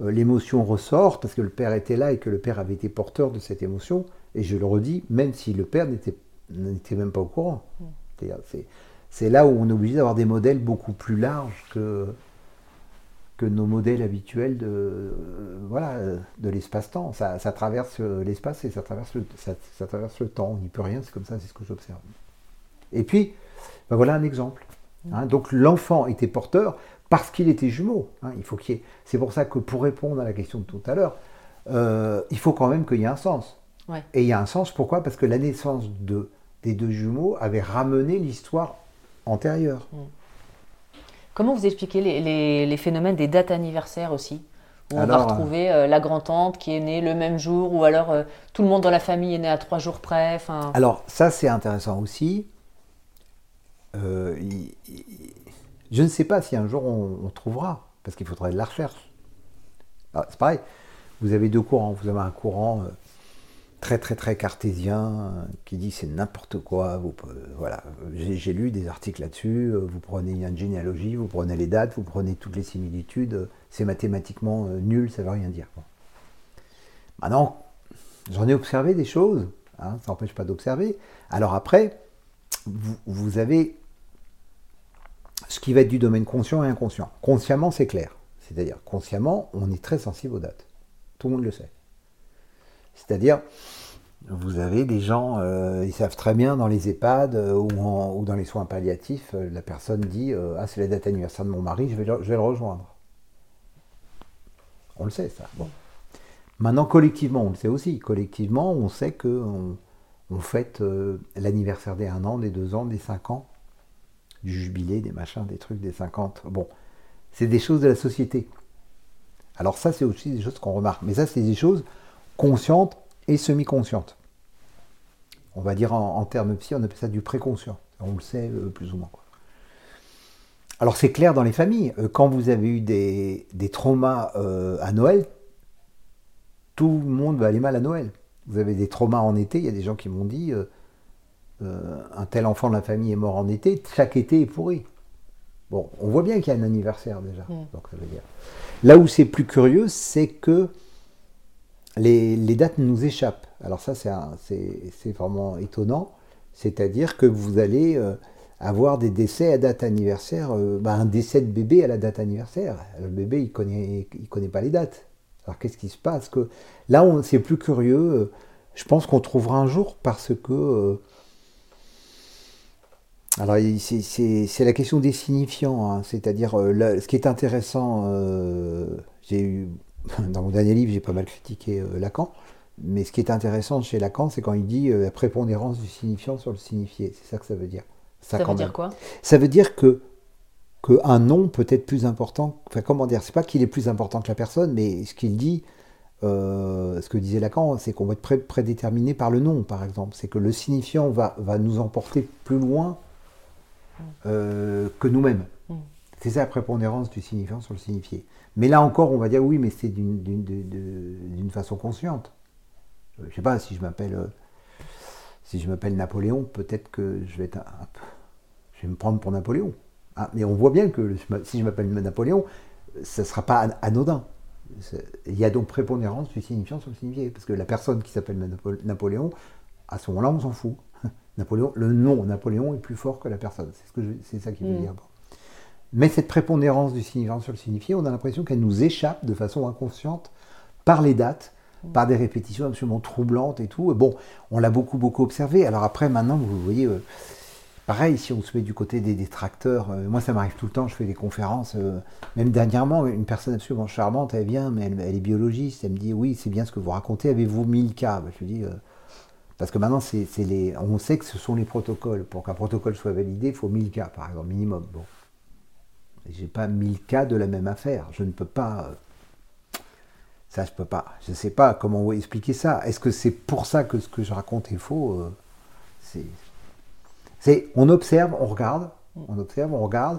l'émotion ressort parce que le père était là et que le père avait été porteur de cette émotion. Et je le redis, même si le père n'était même pas au courant. Mm. C'est là où on est obligé d'avoir des modèles beaucoup plus larges que, que nos modèles habituels de, euh, voilà, de l'espace-temps. Ça, traverse l'espace et ça traverse, le, ça, traverse le temps. On n'y peut rien, c'est comme ça, c'est ce que j'observe. Et puis, ben voilà un exemple. Hein. donc l'enfant était porteur parce qu'il était jumeau. Hein. il faut qu'il C'est pour ça que pour répondre à la question de tout à l'heure, euh, il faut quand même qu'il y ait un sens. Et il y a un sens, pourquoi? Parce que la naissance de, des deux jumeaux avait ramené l'histoire antérieure. Mm. Comment vous expliquez les, phénomènes des dates anniversaires aussi? Où on va retrouver euh, la grand-tante qui est née le même jour, ou alors euh, tout le monde dans la famille est né à trois jours près. Alors ça c'est intéressant aussi. Je ne sais pas si un jour on, trouvera, parce qu'il faudrait de la recherche. Ah, c'est pareil, vous avez deux courants. Vous avez un courant euh, très très très cartésien euh, qui dit c'est n'importe quoi. Vous, voilà, j'ai lu des articles là-dessus. Euh, vous prenez une généalogie, vous prenez les dates, vous prenez toutes les similitudes. C'est mathématiquement nul, ça ne veut rien dire. Maintenant, j'en ai observé des choses. Hein, ça n'empêche pas d'observer. Alors après, vous avez ce qui va être du domaine conscient et inconscient. Consciemment, c'est clair. C'est-à-dire, consciemment, on est très sensible aux dates. Tout le monde le sait. C'est-à-dire, vous avez des gens, euh, ils savent très bien dans les EHPAD euh, ou, dans les soins palliatifs, euh, la personne dit Ah, c'est la date anniversaire de mon mari, je vais le, rejoindre. On le sait, ça. Bon. Maintenant, collectivement, on le sait aussi. Collectivement, on sait qu'on on fête l'anniversaire des 1 an, des 2 ans, des 5 ans du jubilé, des machins, des trucs, des 50. Bon, c'est des choses de la société. Alors ça, c'est aussi des choses qu'on remarque. Mais ça, c'est des choses conscientes et semi-conscientes. On va dire en, termes psy, on appelle ça du préconscient. On le sait euh, plus ou moins. Alors c'est clair dans les familles. Euh, quand vous avez eu des, traumas euh, à Noël, tout le monde va aller mal à Noël. Vous avez des traumas en été, il y a des gens qui m'ont dit, un tel enfant de la famille est mort en été, chaque été est pourri. Bon, on voit bien qu'il y a un anniversaire déjà. Mm. Donc, ça veut dire. Là où c'est plus curieux, c'est que les, dates nous échappent. Alors ça, c'est vraiment étonnant. C'est-à-dire que vous allez euh, avoir des décès à date anniversaire, euh, bah, un décès de bébé à la date anniversaire. Le bébé, il ne connaît, il connaît pas les dates. Alors qu'est-ce qui se passe? Que Là, c'est plus curieux. Je pense qu'on trouvera un jour parce que alors, c'est la question des signifiants, hein. c'est-à-dire euh, ce qui est intéressant. Euh, j'ai eu [LAUGHS] dans mon dernier livre, j'ai pas mal critiqué euh, Lacan, mais ce qui est intéressant chez Lacan, c'est quand il dit la prépondérance du signifiant sur le signifié. C'est ça que ça veut dire. Ça, veut dire quoi? Ça veut dire que qu'un nom peut être plus important. Enfin, comment dire C'est pas qu'il est plus important que la personne, mais ce qu'il dit. ce que disait Lacan, c'est qu'on va être prédéterminé par le nom, par exemple. C'est que le signifiant va, va nous emporter plus loin euh, que nous-mêmes. Mm. C'est ça la prépondérance du signifiant sur le signifié. Mais là encore, on va dire oui, mais c'est d'une façon consciente. Euh, je sais pas si je m'appelle euh, si je m'appelle Napoléon, peut-être que je vais être je vais me prendre pour Napoléon. Ah, mais on voit bien que si je m'appelle Napoléon, ça ne sera pas anodin. Il y a donc prépondérance du signifiant sur le signifié, parce que la personne qui s'appelle Napoléon, à ce moment-là, on s'en fout. Napoléon, le nom Napoléon est plus fort que la personne. C'est ce que c'est ça qu'il veut mm. dire. Mais cette prépondérance du signifiant sur le signifié, on a l'impression qu'elle nous échappe de façon inconsciente par les dates, mm. par des répétitions absolument troublantes et tout. bon, on l'a beaucoup beaucoup observé. Alors après, maintenant, vous voyez, euh, pareil, si on se met du côté des détracteurs, euh, moi ça m'arrive tout le temps, je fais des conférences. Euh, même dernièrement, une personne absolument charmante, elle vient, mais elle, est biologiste, elle me dit oui, c'est bien ce que vous racontez. Avez-vous 1000 cas? Bah, Je lui dis parce que maintenant, on sait que ce sont les protocoles. Pour qu'un protocole soit validé, il faut 1000 cas, par exemple, minimum. Bon. J'ai pas 1000 cas de la même affaire. Je ne peux pas. Euh, ça, je peux pas. Je ne sais pas comment expliquer ça. Est-ce que c'est pour ça que ce que je raconte est faux euh, C'est. On observe, on regarde, on observe, on regarde.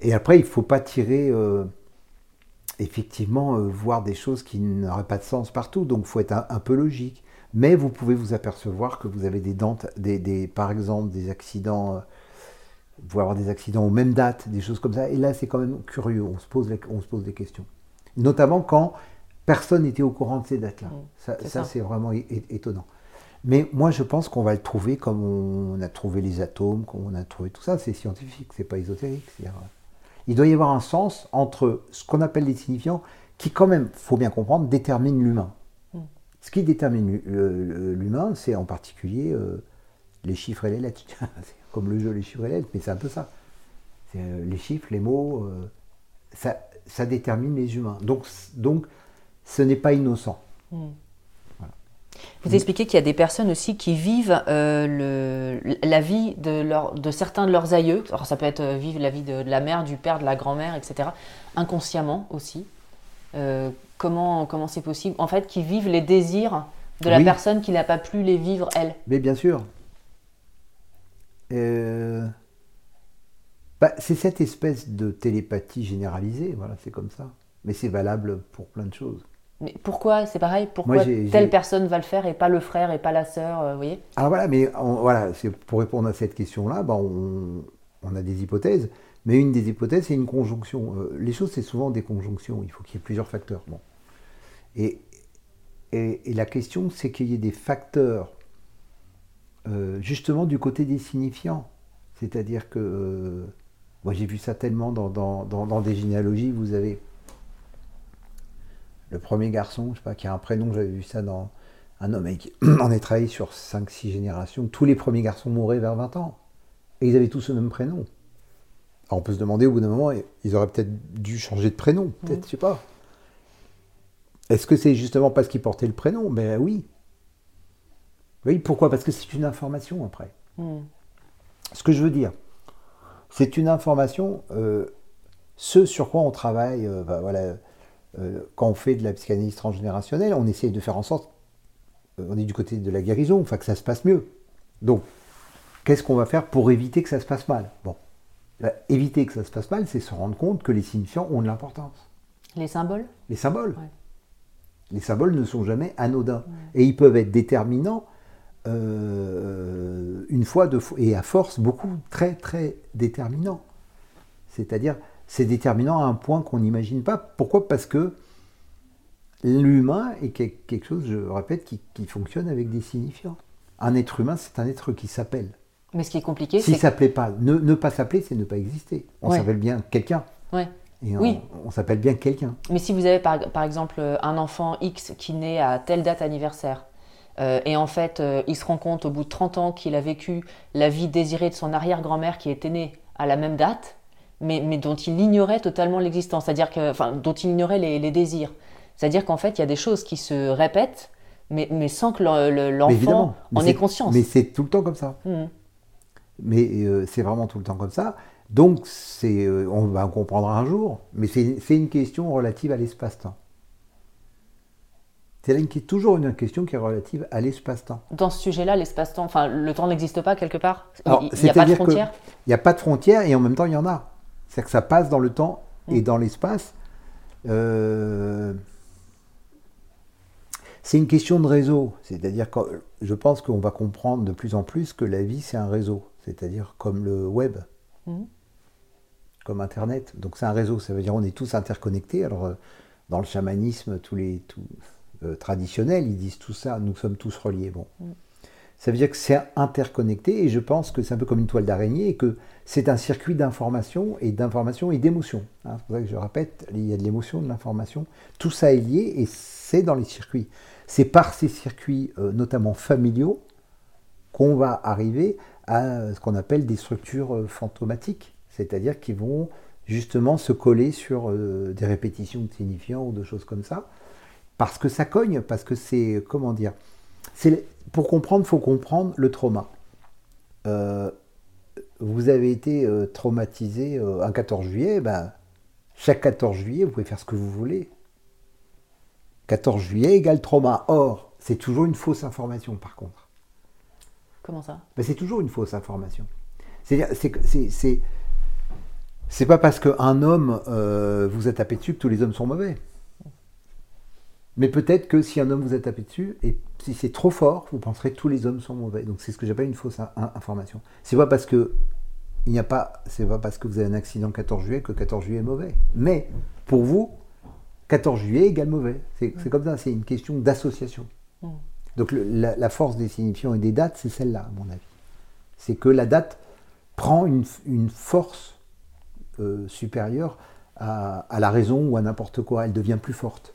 Et après, il ne faut pas tirer. Euh, effectivement, voir des choses qui n'auraient pas de sens partout. Donc, il faut être un peu logique mais vous pouvez vous apercevoir que vous avez des dentes, des, par exemple des accidents, euh, vous pouvez avoir des accidents aux mêmes dates, des choses comme ça, et là c'est quand même curieux, on se pose, on se pose des questions. Notamment quand personne n'était au courant de ces dates-là. Mm, ça, c'est ça, c'est vraiment étonnant. Mais moi, je pense qu'on va le trouver comme on a trouvé les atomes, comme on a trouvé tout ça. C'est scientifique, c'est pas ésotérique. Euh, il doit y avoir un sens entre ce qu'on appelle les signifiants, qui quand même, faut bien comprendre, déterminent l'humain. Ce qui détermine le- l'humain, c'est en particulier euh, les chiffres et les lettres. [LAUGHS] c'est comme le jeu les chiffres et les lettres, mais c'est un peu ça. Euh, les chiffres, les mots, euh, ça, ça détermine les humains. Donc, donc ce n'est pas innocent. Vous expliquez qu'il y a des personnes aussi qui vivent euh, le- la vie de, leur, de certains de leurs aïeux. Alors ça peut être euh, vivre la vie de, de la mère, du père, de la grand-mère, etc. Inconsciemment aussi. Euh, comment comment c'est possible En fait, qui vivent les désirs de la Oui. personne qui n'a pas pu les vivre elle. Mais bien sûr. Euh, bah, c'est cette espèce de télépathie généralisée, voilà, c'est comme ça. Mais c'est valable pour plein de choses. Mais pourquoi c'est pareil Pourquoi Moi, telle personne va le faire et pas le frère et pas la sœur euh, Vous voyez? Alors voilà, mais on- voilà, c'est pour répondre à cette question-là, bah, on, on a des hypothèses, mais une des hypothèses, c'est une conjonction. Euh, les choses, c'est souvent des conjonctions, il faut qu'il y ait plusieurs facteurs. Et, la question, c'est qu'il y ait des facteurs, euh, justement, du côté des signifiants. C'est-à-dire que, euh, moi j'ai vu ça tellement dans, des généalogies, vous avez le premier garçon, je sais pas, qui a un prénom, j'avais vu ça dans un homme avec [CLEARS THROAT] on a travaillé sur 5-6 générations, tous les premiers garçons mouraient vers 20 ans. Et ils avaient tous le même prénom. Alors on peut se demander au bout d'un moment, ils auraient peut-être dû changer de prénom, peut-être, je sais pas. Est-ce que c'est justement parce qu'ils portaient le prénom? Ben oui. Oui, pourquoi? Parce que c'est une information après. Hmm. Ce que je veux dire, c'est une information, euh, ce sur quoi on travaille, euh, bah, voilà, euh, quand on fait de la psychanalyse transgénérationnelle, on essaye de faire en sorte, on est du côté de la guérison, enfin que ça se passe mieux. Donc, qu'est-ce qu'on va faire pour éviter que ça se passe mal? Bon, Bah, éviter que ça se passe mal, c'est se rendre compte que les signifiants ont de l'importance. Les symboles Les symboles. Ouais. Les symboles ne sont jamais anodins. Et ils peuvent être déterminants euh, une fois, deux fois, et à force, beaucoup, très, très déterminants. C'est-à-dire, c'est déterminant à un point qu'on n'imagine pas. Pourquoi? Parce que l'humain est quel- quelque chose, je répète, qui, qui fonctionne avec des signifiants. Un être humain, c'est un être qui s'appelle. Mais ce qui est compliqué, S'il c'est s'appelait pas, ne, ne pas s'appeler, c'est ne pas exister. On Ouais. s'appelle bien quelqu'un. Ouais. Et on, Oui. on s'appelle bien quelqu'un. Mais si vous avez par, par exemple euh, un enfant X qui naît à telle date anniversaire, euh, et en fait euh, il se rend compte au bout de 30 ans qu'il a vécu la vie désirée de son arrière-grand-mère qui était née à la même date, mais, mais dont il ignorait totalement l'existence, c'est-à-dire que, enfin, dont il ignorait les, les désirs. C'est-à-dire qu'en fait il y a des choses qui se répètent, mais, mais sans que le- le- l'enfant évidemment. Mais en ait conscience. Mais c'est tout le temps comme ça. Mhm. Mais euh, c'est vraiment tout le temps comme ça. Donc, c'est, euh, on va en comprendre un jour, mais c'est une question relative à l'espace-temps. C'est là une- toujours une question qui est relative à l'espace-temps. Dans ce sujet-là, l'espace-temps, enfin le temps n'existe pas quelque part? Alors, Il n'y a pas de frontières? Il n'y a pas de frontières et en même temps, il y en a. C'est-à-dire que ça passe dans le temps Mm. et dans l'espace. Euh, C'est une question de réseau. C'est-à-dire que je pense qu'on va comprendre de plus en plus que la vie, c'est un réseau. C'est-à-dire comme le web, Mhm. comme Internet. Donc c'est un réseau. Ça veut dire on est tous interconnectés. Alors euh, dans le chamanisme, tous les euh, traditionnels, ils disent tout ça. Nous sommes tous reliés. Bon. Ça veut dire que c'est interconnecté et je pense que c'est un peu comme une toile d'araignée et que c'est un circuit d'information et d'information et d'émotion. hein. c'est pour ça que je répète, il y a de l'émotion, de l'information. Tout ça est lié et c'est dans les circuits. C'est par ces circuits, euh, notamment familiaux, qu'on va arriver à ce qu'on appelle des structures euh, fantomatiques, c'est-à-dire qui vont justement se coller sur euh, des répétitions de signifiants ou de choses comme ça, parce que ça cogne, parce que c'est, comment dire, c'est pour comprendre, faut comprendre le trauma. Euh, vous avez été euh, traumatisé euh, un 14 juillet, ben, chaque 14 juillet, vous pouvez faire ce que vous voulez. 14 juillet égale trauma. Or, c'est toujours une fausse information par contre. Comment ça? Ben, c'est toujours une fausse information. C'est-à-dire, c'est, pas parce qu'un homme euh, vous a tapé dessus que tous les hommes sont mauvais. Mais peut-être que si un homme vous a tapé dessus, et si c'est trop fort, vous penserez que tous les hommes sont mauvais. Donc c'est ce que j'appelle une fausse in- in- information. C'est pas parce que il n'y a pas, c'est pas parce que vous avez un accident le 14 juillet que le 14 juillet est mauvais. Mais pour vous, 14 juillet égale mauvais. C'est comme ça, c'est une question d'association. Donc la, force des signifiants et des dates, c'est celle-là, à mon avis. C'est que la date prend une, force euh, supérieure à, la raison ou à n'importe quoi. Elle devient plus forte.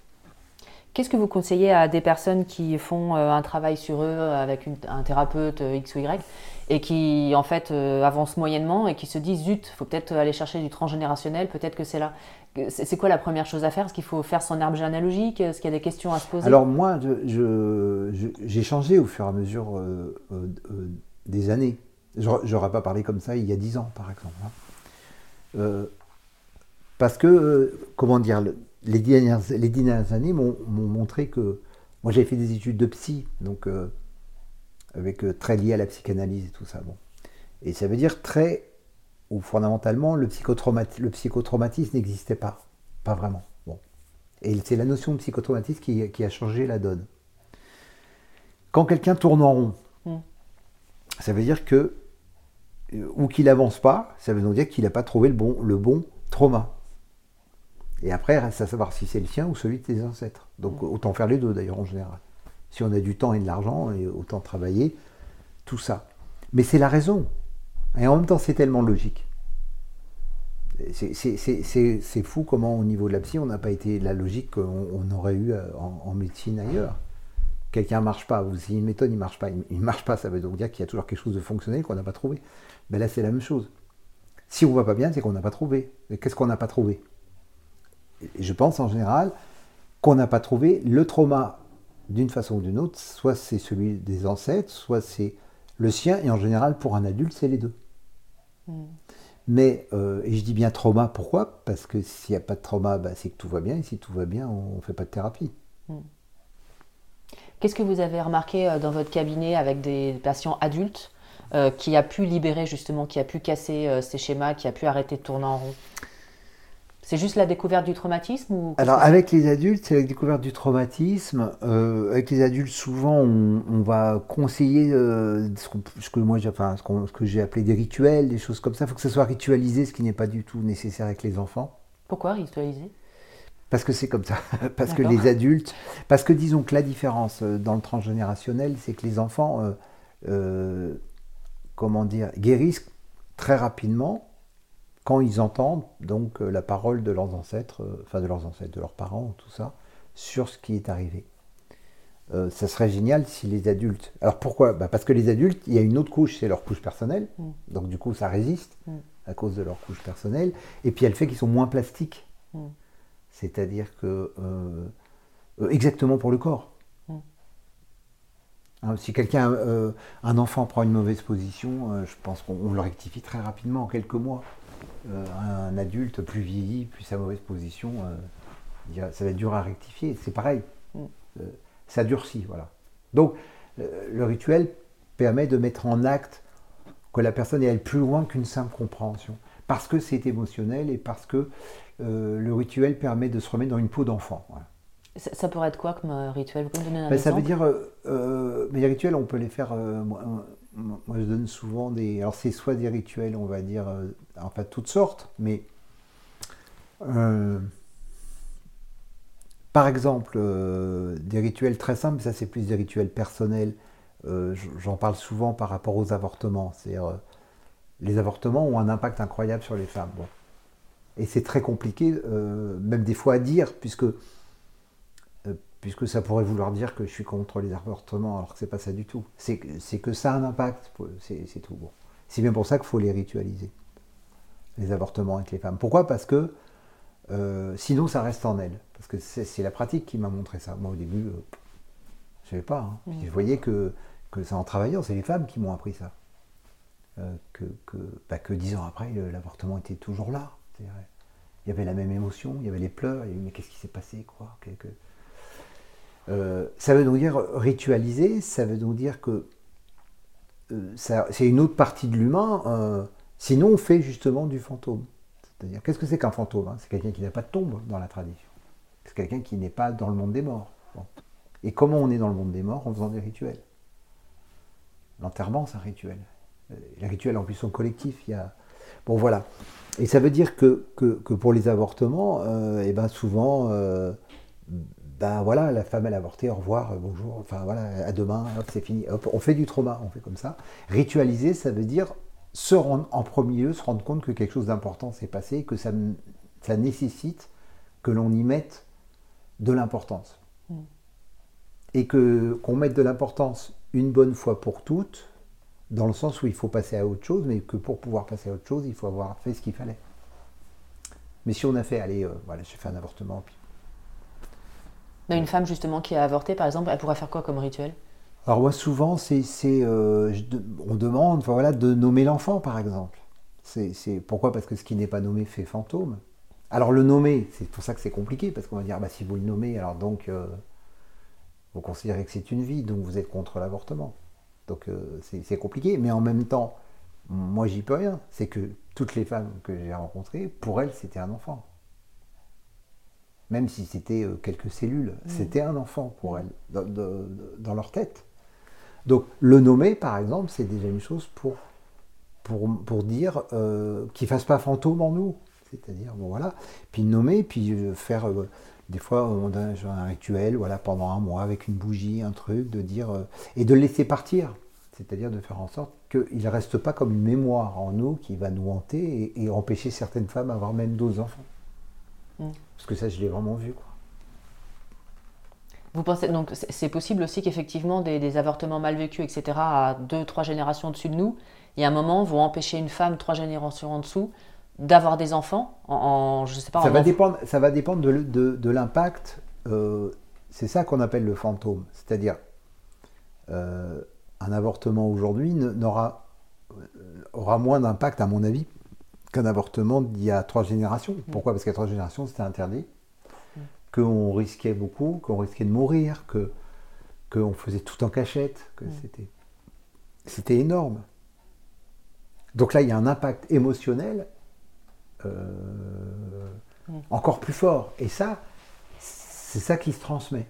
Qu'est-ce que vous conseillez à des personnes qui font euh, un travail sur eux avec un thérapeute euh, X ou Y et qui en fait avancent moyennement et qui se disent zut, faut peut-être aller chercher du transgénérationnel, peut-être que c'est là. C'est quoi la première chose à faire? Est-ce qu'il faut faire son arbre généalogique? Est-ce qu'il y a des questions à se poser? Alors moi, j'ai changé au fur et à mesure euh, euh, euh, des années. Je n'aurais pas parlé comme ça il y a 10 ans, par exemple. hein. Parce que, comment dire, le- les dernières, les dernières années m'ont m'ont montré que... Moi, j'ai fait des études de psy, donc avec très lié à la psychanalyse et tout ça. Et ça veut dire très, ou fondamentalement, le, psychotraumati- le psychotraumatisme n'existait pas. Pas vraiment. Bon. Et c'est la notion de psychotraumatisme qui, qui a changé la donne. Quand quelqu'un tourne en rond, Mm. ça veut dire que, euh, ou qu'il avance pas, ça veut donc dire qu'il n'a pas trouvé le bon, le bon trauma. Et après, reste à savoir si c'est le sien ou celui de tes ancêtres. Donc autant faire les deux d'ailleurs en général. Si on a du temps et de l'argent, autant travailler, tout ça. Mais c'est la raison. Et en même temps, c'est tellement logique. C'est- fou comment au niveau de la psy, on n'a pas été la logique qu'on on aurait eu euh, en, médecine ailleurs. Quelqu'un ne marche pas, ou si une méthode ne marche pas, il ne marche pas, ça veut donc dire qu'il y a toujours quelque chose de fonctionnel qu'on n'a pas trouvé. Mais là, c'est la même chose. Si on ne va pas bien, c'est qu'on n'a pas trouvé. Qu'est-ce qu'on n'a pas trouvé? Je pense en général qu'on n'a pas trouvé le trauma d'une façon ou d'une autre, soit c'est celui des ancêtres, soit c'est le sien, et en général, pour un adulte, c'est les deux. Mais, euh, et je dis bien trauma, pourquoi? Parce que s'il n'y a pas de trauma, bah, c'est que tout va bien, et si tout va bien, on ne fait pas de thérapie. Qu'est-ce que vous avez remarqué euh, dans votre cabinet avec des patients adultes euh, qui a pu libérer justement, qui a pu casser euh, ces schémas, qui a pu arrêter de tourner en rond? C'est juste la découverte du traumatisme ou Alors avec les adultes, c'est la découverte du traumatisme. Euh, avec les adultes, souvent, on, on va conseiller euh, ce, ce que moi, j'ai- enfin, ce, ce que j'ai appelé des rituels, des choses comme ça. Il faut que ça soit ritualisé, ce qui n'est pas du tout nécessaire avec les enfants. Pourquoi ritualiser? Parce que c'est comme ça. [LAUGHS] parce que les adultes. Parce que disons que la différence euh, dans le transgénérationnel, c'est que les enfants, euh, comment dire, guérissent très rapidement quand ils entendent donc euh, la parole de leurs ancêtres, euh, enfin de leurs ancêtres, de leurs parents, tout ça, sur ce qui est arrivé. Euh, ça serait génial si les adultes. Alors pourquoi? Bah Parce que les adultes, il y a une autre couche, c'est leur couche personnelle. Mm. Donc du coup, ça résiste Mm. à cause de leur couche personnelle. Et puis, elle fait qu'ils sont moins plastiques. Mm. C'est-à-dire que. euh, exactement pour le corps. Hein, si quelqu'un, euh, un enfant prend une mauvaise position, je pense qu'on on le rectifie très rapidement en quelques mois. Euh, un adulte plus vieilli, plus sa mauvaise position, euh, ça va être dur à rectifier. C'est pareil. Mm. Euh, ça durcit, voilà. Donc, le rituel permet de mettre en acte que la personne est allée plus loin qu'une simple compréhension. Parce que c'est émotionnel et parce que euh, le rituel permet de se remettre dans une peau d'enfant. voilà. ça, ça pourrait être quoi comme euh, rituel? Vous pouvez me donner un Ben, ça veut exemple? dire, euh, mais les rituels, on peut les faire. Moi, je donne souvent des. Alors, c'est soit des rituels, on va dire, euh, enfin, toutes sortes, mais. euh, par exemple, euh, des rituels très simples, ça c'est plus des rituels personnels. J'en parle souvent par rapport aux avortements. C'est-à-dire, les avortements ont un impact incroyable sur les femmes. Et c'est très compliqué, même des fois à dire, puisque puisque ça pourrait vouloir dire que je suis contre les avortements, alors que c'est pas ça du tout. C'est que- c'est que ça a un impact, c'est tout. Bon. C'est bien pour ça qu'il faut les ritualiser, les avortements avec les femmes. Pourquoi? Parce que euh, sinon ça reste en elles. Parce que c'est la pratique qui m'a montré ça. Moi au début, euh, je savais pas. hein. Puis je voyais que, que c'est en travaillant, c'est les femmes qui m'ont appris ça. Euh, que, que, bah, que dix ans après, l'avortement était toujours là. Il y avait la même émotion, il y avait les pleurs, il y avait, mais qu'est-ce qui s'est passé quoi? Que- Euh, Ça veut donc dire ritualiser, ça veut donc dire que euh, c'est une autre partie de l'humain, euh, sinon on fait justement du fantôme. C'est-à-dire, qu'est-ce que c'est qu'un fantôme hein? C'est quelqu'un qui n'a pas de tombe dans la tradition. C'est quelqu'un qui n'est pas dans le monde des morts. Et comment on est dans le monde des morts? En faisant des rituels. L'enterrement, c'est un rituel. Les rituels en plus sont collectifs. Il y a... Bon voilà. Et ça veut dire que, que, pour les avortements, eh ben souvent, bah voilà, la femme elle a avorté, au revoir, euh, bonjour, enfin voilà, à demain, hop, c'est fini. Hop, on fait du trauma, on fait comme ça. Ritualiser, ça veut dire se rendre en premier lieu, se rendre compte que quelque chose d'important s'est passé, que ça, ça nécessite que l'on y mette de l'importance. Mm. Et que qu'on mette de l'importance une bonne fois pour toutes, dans le sens où il faut passer à autre chose, mais que pour pouvoir passer à autre chose, il faut avoir fait ce qu'il fallait. Mais si on a fait, allez, euh, voilà, j'ai fait un avortement, puis une femme justement qui a avorté, par exemple, elle pourrait faire quoi comme rituel? Alors moi, souvent, c'est, euh, on demande, voilà, de nommer l'enfant, par exemple. C'est, pourquoi? Parce que ce qui n'est pas nommé fait fantôme. Alors le nommer, c'est pour ça que c'est compliqué, parce qu'on va dire, bah, si vous le nommez, alors donc, euh, vous considérez que c'est une vie, donc vous êtes contre l'avortement. Donc euh, c'est, compliqué, mais en même temps, moi j'y peux rien. C'est que toutes les femmes que j'ai rencontrées, pour elles, c'était un enfant même si c'était euh, quelques cellules, mm. c'était un enfant pour elles, dans, leur tête. Donc le nommer, par exemple, c'est déjà une chose pour, pour, dire euh, qu'il ne fasse pas fantôme en nous. C'est-à-dire, bon voilà, puis nommer, puis euh, faire, des fois, on a un rituel, voilà, pendant un mois, avec une bougie, un truc, de dire, et de le laisser partir. C'est-à-dire de faire en sorte qu'il ne reste pas comme une mémoire en nous qui va nous hanter et, empêcher certaines femmes d'avoir même d'autres enfants. Mm. Parce que ça, je l'ai vraiment vu. Quoi. Vous pensez donc c'est possible aussi qu'effectivement des, avortements mal vécus, etc., à deux, trois générations au-dessus de nous, il y a un moment vont empêcher une femme trois générations en dessous d'avoir des enfants en, je sais pas. Ça va dépendre. Ça va dépendre de, de, l'impact. Euh, c'est ça qu'on appelle le fantôme, c'est-à-dire euh, un avortement aujourd'hui n'aura euh, aura moins d'impact à mon avis qu'un avortement d'il y a trois générations. Mm. Pourquoi? Parce qu'à trois générations, c'était interdit, mm. qu'on risquait beaucoup, qu'on risquait de mourir, que qu'on faisait tout en cachette, que mm. c'était c'était énorme. Donc là, il y a un impact émotionnel euh, encore plus fort. Et ça, c'est ça qui se transmet.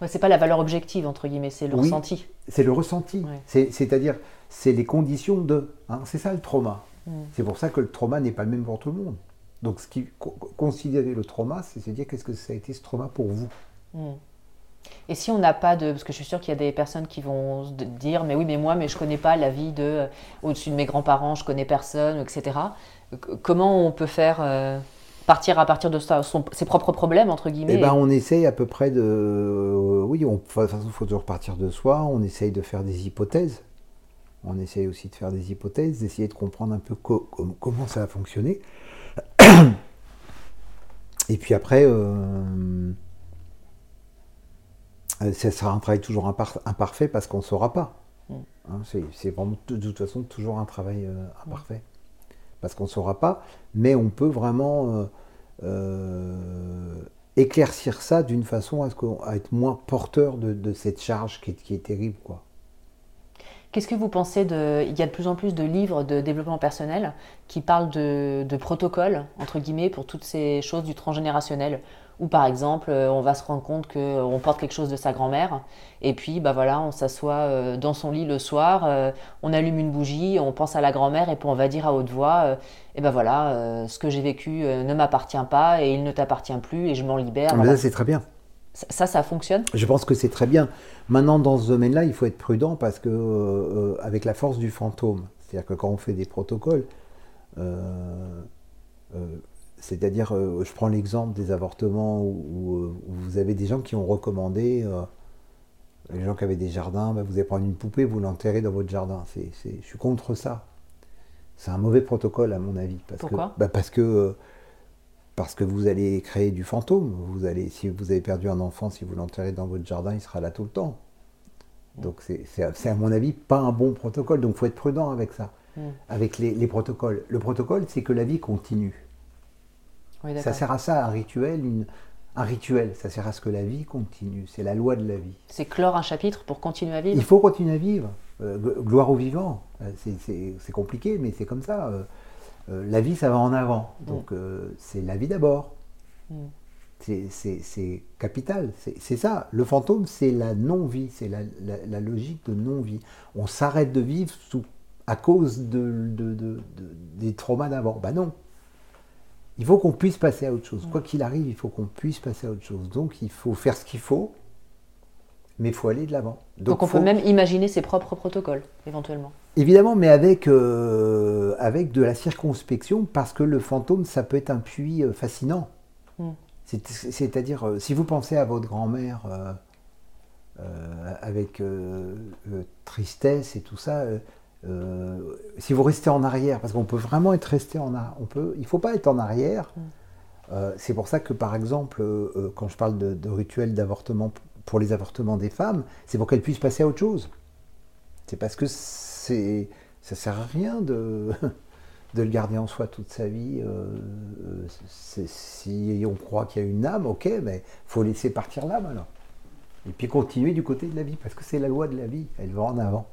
Ouais, c'est pas la valeur objective, entre guillemets, c'est le ressenti. C'est le ressenti. C'est-à-dire, c'est les conditions de. Hein, c'est ça le trauma. Mm. C'est pour ça que le trauma n'est pas le même pour tout le monde. Donc, ce qui, considérer le trauma, c'est se dire qu'est-ce que ça a été ce trauma pour vous? Mm. Et si on n'a pas de. Parce que je suis sûre qu'il y a des personnes qui vont dire Mais oui, mais moi, mais je ne connais pas la vie de. Au-dessus de mes grands-parents, je connais personne, etc. Comment on peut faire. Euh, partir à partir de ses propres problèmes, entre guillemets? Eh ben, on essaye à peu près de. Euh, oui, on, de toute façon, il faut toujours partir de soi. On essaye de faire des hypothèses on essaye aussi de faire des hypothèses, d'essayer de comprendre un peu comment ça a fonctionné. [COUGHS] Et puis après, euh, euh, ça sera un travail toujours imparfait parce qu'on ne saura pas. Mm. Hein, c'est vraiment de toute façon toujours un travail euh, imparfait. Parce qu'on ne saura pas, mais on peut vraiment éclaircir ça d'une façon à, à, être moins porteur de, cette charge qui est, qui est terrible. quoi. Qu'est-ce que vous pensez de... Il y a de plus en plus de livres de développement personnel qui parlent de, protocoles, entre guillemets, pour toutes ces choses du transgénérationnel? Où par exemple, euh, on va se rendre compte qu'on euh, porte quelque chose de sa grand-mère, et puis bah voilà, on s'assoit euh, dans son lit le soir, on allume une bougie, on pense à la grand-mère, et puis on va dire à haute voix, et eh ben voilà, ce que j'ai vécu ne m'appartient pas, et il ne t'appartient plus, et je m'en libère. Mais là, c'est très bien. Ça, ça fonctionne? Je pense que c'est très bien. Maintenant, dans ce domaine-là, il faut être prudent parce que, euh, avec la force du fantôme, c'est-à-dire que quand on fait des protocoles, euh, euh, c'est-à-dire, je prends l'exemple des avortements où, vous avez des gens qui ont recommandé, les gens qui avaient des jardins, bah, vous allez prendre une poupée, vous l'enterrez dans votre jardin. je suis contre ça. C'est un mauvais protocole, à mon avis. Parce Pourquoi? que, bah, Parce que parce que vous allez créer du fantôme. Vous allez, si vous avez perdu un enfant, si vous l'enterrez dans votre jardin, il sera là tout le temps. Donc c'est à mon avis pas un bon protocole. Donc il faut être prudent avec ça, mm. avec les, protocoles. Le protocole, c'est que la vie continue. ça sert à ça, un rituel, une, un rituel. Ça sert à ce que la vie continue. C'est la loi de la vie. C'est clore un chapitre pour continuer à vivre. Il faut continuer à vivre. Euh, gloire aux vivants. Euh, c'est compliqué, mais c'est comme ça. Euh, la vie, ça va en avant. Mm. Donc, euh, c'est la vie d'abord. Mm. C'est capital. C'est ça. Le fantôme, c'est la non-vie. C'est la, logique de non-vie. On s'arrête de vivre sous, à cause de, des traumas d'avant. Ben non. il faut qu'on puisse passer à autre chose. Quoi qu'il arrive, il faut qu'on puisse passer à autre chose. Donc il faut faire ce qu'il faut, mais il faut aller de l'avant. Donc, on faut- peut même imaginer ses propres protocoles, éventuellement. Évidemment, mais avec, euh, avec de la circonspection, parce que le fantôme, ça peut être un puits euh, fascinant. Mm. C'est- C'est-à-dire, euh, si vous pensez à votre grand-mère euh, euh, avec tristesse et tout ça, si vous restez en arrière, parce qu'on peut vraiment être resté en arrière, on peut, il ne faut pas être en arrière. Euh, c'est pour ça que, par exemple, euh, quand je parle de, de rituels d'avortement pour les avortements des femmes, c'est pour qu'elles puissent passer à autre chose. C'est parce que c'est, ça sert à rien de, [LAUGHS] le garder en soi toute sa vie. euh, si on croit qu'il y a une âme, ok, mais faut laisser partir l'âme alors. Et puis continuer du côté de la vie, parce que c'est la loi de la vie, elle va en avant.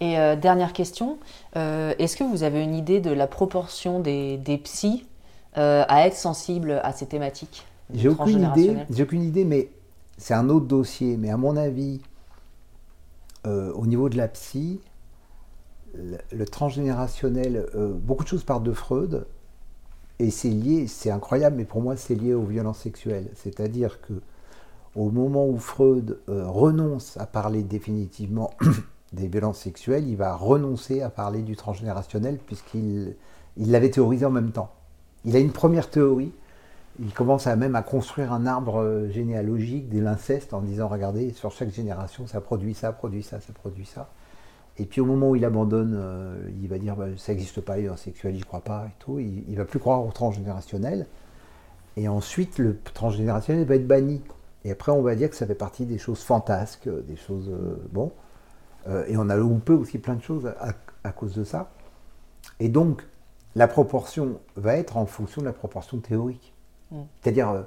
Et euh, dernière question, euh, est-ce que vous avez une idée de la proportion des, des psys à être sensibles à ces thématiques? J'ai aucune idée, j'ai aucune idée, mais c'est un autre dossier. Mais à mon avis, euh, au niveau de la psy, le, le transgénérationnel, euh, beaucoup de choses partent de Freud, et c'est lié, c'est incroyable, mais pour moi c'est lié aux violences sexuelles. C'est-à-dire que au moment où Freud euh, renonce à parler définitivement [COUGHS] des violences sexuelles, il va renoncer à parler du transgénérationnel puisqu'il il l'avait théorisé en même temps. Il a une première théorie, il commence même à construire un arbre euh, généalogique de l'inceste en disant regardez, sur chaque génération, ça produit ça, produit ça, ça produit ça. Et puis au moment où il abandonne, euh, il va dire bah, ça n'existe pas, les violences sexuelles, j'y crois pas et tout. Il, il va plus croire au transgénérationnel. Et ensuite, le transgénérationnel va être banni. Et après, on va dire que ça fait partie des choses fantasques, euh, des choses. bon. Et on a loupé aussi plein de choses à cause de ça. Et donc, la proportion va être en fonction de la proportion théorique. C'est-à-dire, euh,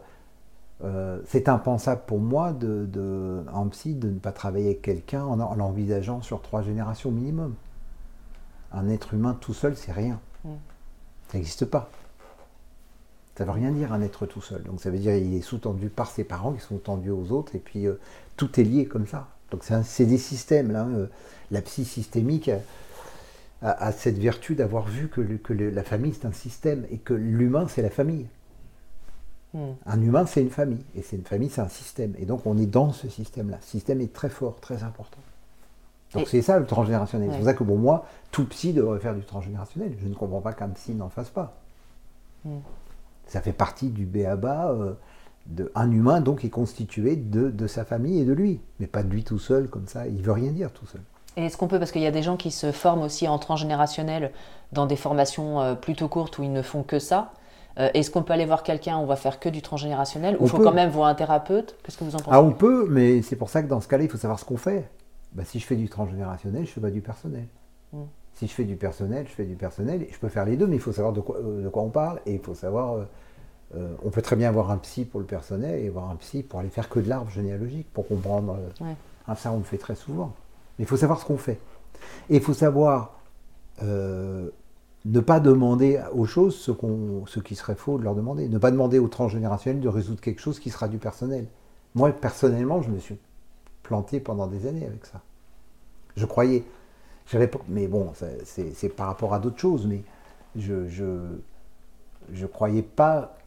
euh, c'est impensable pour moi, de, de- en psy, de ne pas travailler avec quelqu'un en, en l'envisageant sur trois générations minimum. Un être humain tout seul, c'est rien. Ça n'existe pas. Ça veut rien dire un être tout seul. Donc ça veut dire qu'il est sous-tendu par ses parents, qui sont tendus aux autres, et puis euh, tout est lié comme ça. Donc c'est des systèmes. Là, euh, la psy systémique a, a- a cette vertu d'avoir vu que, le- que le- la famille c'est un système et que l'humain c'est la famille. Un humain c'est une famille et c'est une famille c'est un système. Et donc on est dans ce système-là. Ce système est très fort, très important. Donc Et- c'est ça le transgénérationnel. C'est pour ça que bon moi, tout psy devrait faire du transgénérationnel. Je ne comprends pas qu'un psy n'en fasse pas. Ça fait partie du béaba euh, de un humain donc est constitué de, de sa famille et de lui, mais pas de lui tout seul comme ça. Il veut rien dire tout seul. Et est-ce qu'on peut, parce qu'il y a des gens qui se forment aussi en transgénérationnel dans des formations euh, plutôt courtes où ils ne font que ça, euh, est-ce qu'on peut aller voir quelqu'un, on va faire que du transgénérationnel, ou il faut peut. quand même voir un thérapeute? Qu'est-ce que vous en pensez? Ah on peut, mais c'est pour ça que dans ce cas-là il faut savoir ce qu'on fait. Bah, si je fais du transgénérationnel, je fais pas du personnel. Si je fais du personnel, je fais du personnel. Je peux faire les deux, mais il faut savoir de quoi, euh, de quoi on parle et il faut savoir. euh, euh, on peut très bien avoir un psy pour le personnel et avoir un psy pour aller faire que de l'arbre généalogique pour comprendre. Ouais. Ah, ça, on le fait très souvent. Mais il faut savoir ce qu'on fait. Et il faut savoir euh, ne pas demander aux choses ce, ce qui serait faux de leur demander. Ne pas demander aux transgénérationnels de résoudre quelque chose qui sera du personnel. Moi, personnellement, je me suis planté pendant des années avec ça. Je croyais. Mais bon, c'est, par rapport à d'autres choses, mais je, je, je croyais pas.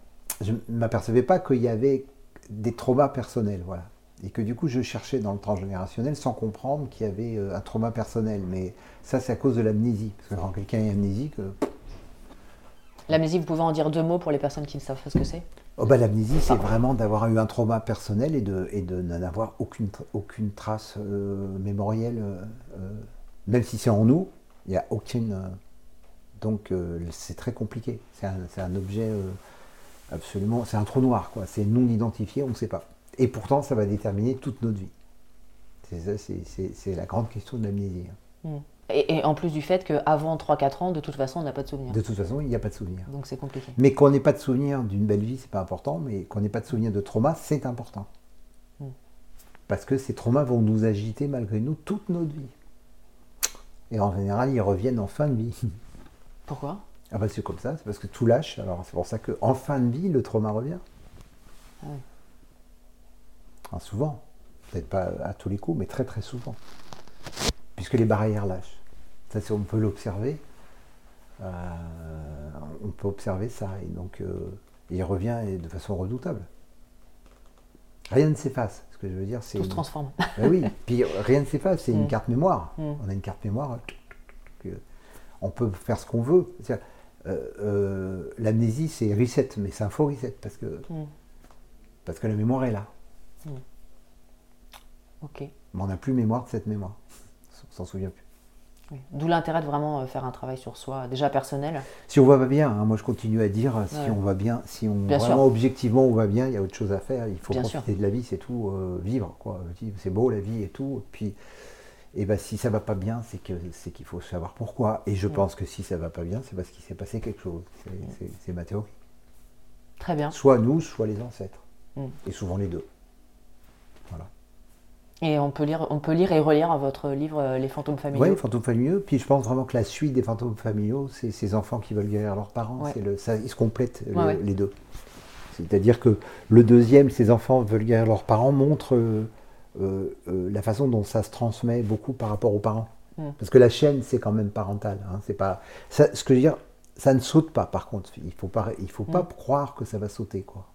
Je ne m'apercevais pas qu'il y avait des traumas personnels, voilà. Et que du coup, je cherchais dans le transgénérationnel sans comprendre qu'il y avait euh, un trauma personnel. Mais ça, c'est à cause de l'amnésie. Parce que quand quelqu'un est amnésique, euh, L'amnésie, vous pouvez en dire deux mots pour les personnes qui ne savent pas ce que c'est? Oh bah, l'amnésie, c'est vraiment d'avoir eu un trauma personnel et de, et de n'avoir aucune, tra- aucune trace euh, mémorielle. euh, même si c'est en nous, il n'y a aucune. donc, c'est très compliqué. C'est un, un objet absolument. C'est un trou noir, quoi. C'est non identifié, on ne sait pas. Et pourtant, ça va déterminer toute notre vie. C'est la grande question de l'amnésie. hein. et, et en plus du fait qu'avant 3-4 ans, de toute façon, on n'a pas de souvenir. De toute façon, il n'y a pas de souvenir. Donc c'est compliqué. Mais qu'on n'ait pas de souvenir d'une belle vie, c'est pas important, mais qu'on n'ait pas de souvenir de trauma, c'est important. Parce que ces traumas vont nous agiter malgré nous toute notre vie. Et en général, ils reviennent en fin de vie. [LAUGHS] Pourquoi? Ah bah c'est comme ça, c'est parce que tout lâche. Alors c'est pour ça qu'en fin de vie, le trauma revient. Ah oui. Souvent. Peut-être pas à tous les coups, mais très très souvent. Puisque les barrières lâchent. Ça, on peut l'observer. Euh, on peut observer ça. Et donc, euh, il revient de façon redoutable. Rien ne s'efface. Ce que je veux dire, c'est. Tout se transforme. [LAUGHS] Ben oui, puis rien ne s'efface, c'est une Mm. carte mémoire. Mm. On a une carte mémoire. que- On peut faire ce qu'on veut. Euh, euh, L'amnésie, c'est reset, mais c'est un faux reset parce que, Mm. parce que la mémoire est là. Ok. Mais on n'a plus mémoire de cette mémoire. [LAUGHS] On s'en souvient plus. Oui. D'où l'intérêt de vraiment euh, faire un travail sur soi, déjà personnel. Si on va pas bien, hein, moi je continue à dire, si Ouais. on va bien, si on Bien vraiment sûr. objectivement on va bien, il y a autre chose à faire. Il faut Bien profiter sûr. de la vie, c'est tout, euh, vivre quoi. C'est beau la vie et tout. Et puis, et ben si ça va pas bien, c'est que c'est qu'il faut savoir pourquoi. Et je pense que si ça va pas bien, c'est parce qu'il s'est passé quelque chose. C'est- c'est ma théorie. Très bien. Soit nous, soit les ancêtres. Mm. Et souvent les deux. Voilà. Et on peut lire, on peut lire et relire votre livre euh, Les fantômes familiaux. Oui, fantômes familiaux. Puis je pense vraiment que la suite des fantômes familiaux, c'est ces enfants qui veulent guérir leurs parents. Ouais. C'est le, ça, ils se complètent le- Ouais, ouais. les deux. C'est-à-dire que le deuxième, ces enfants veulent guérir leurs parents, montre euh, euh, euh, la façon dont ça se transmet beaucoup par rapport aux parents. Mm. Parce que la chaîne, c'est quand même parental. hein. C'est pas ça, ce que je veux dire, ça ne saute pas. Par contre, il faut pas, il faut pas Mm. croire que ça va sauter quoi.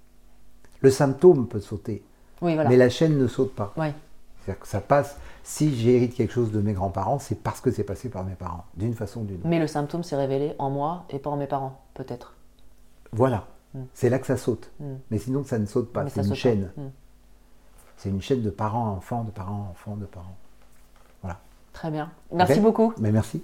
Le symptôme peut sauter, Oui, voilà. mais la chaîne ne saute pas. Ouais. C'est-à-dire que ça passe. Si j'hérite quelque chose de mes grands-parents, c'est parce que c'est passé par mes parents, d'une façon ou d'une autre. Mais le symptôme s'est révélé en moi et pas en mes parents, peut-être. Voilà. Mm. C'est là que ça saute. Mm. Mais sinon, ça ne saute pas. C'est une chaîne. Mm. C'est une chaîne de parents à enfants, de parents à enfants, de parents. Voilà. Très bien. Merci beaucoup. Mais merci.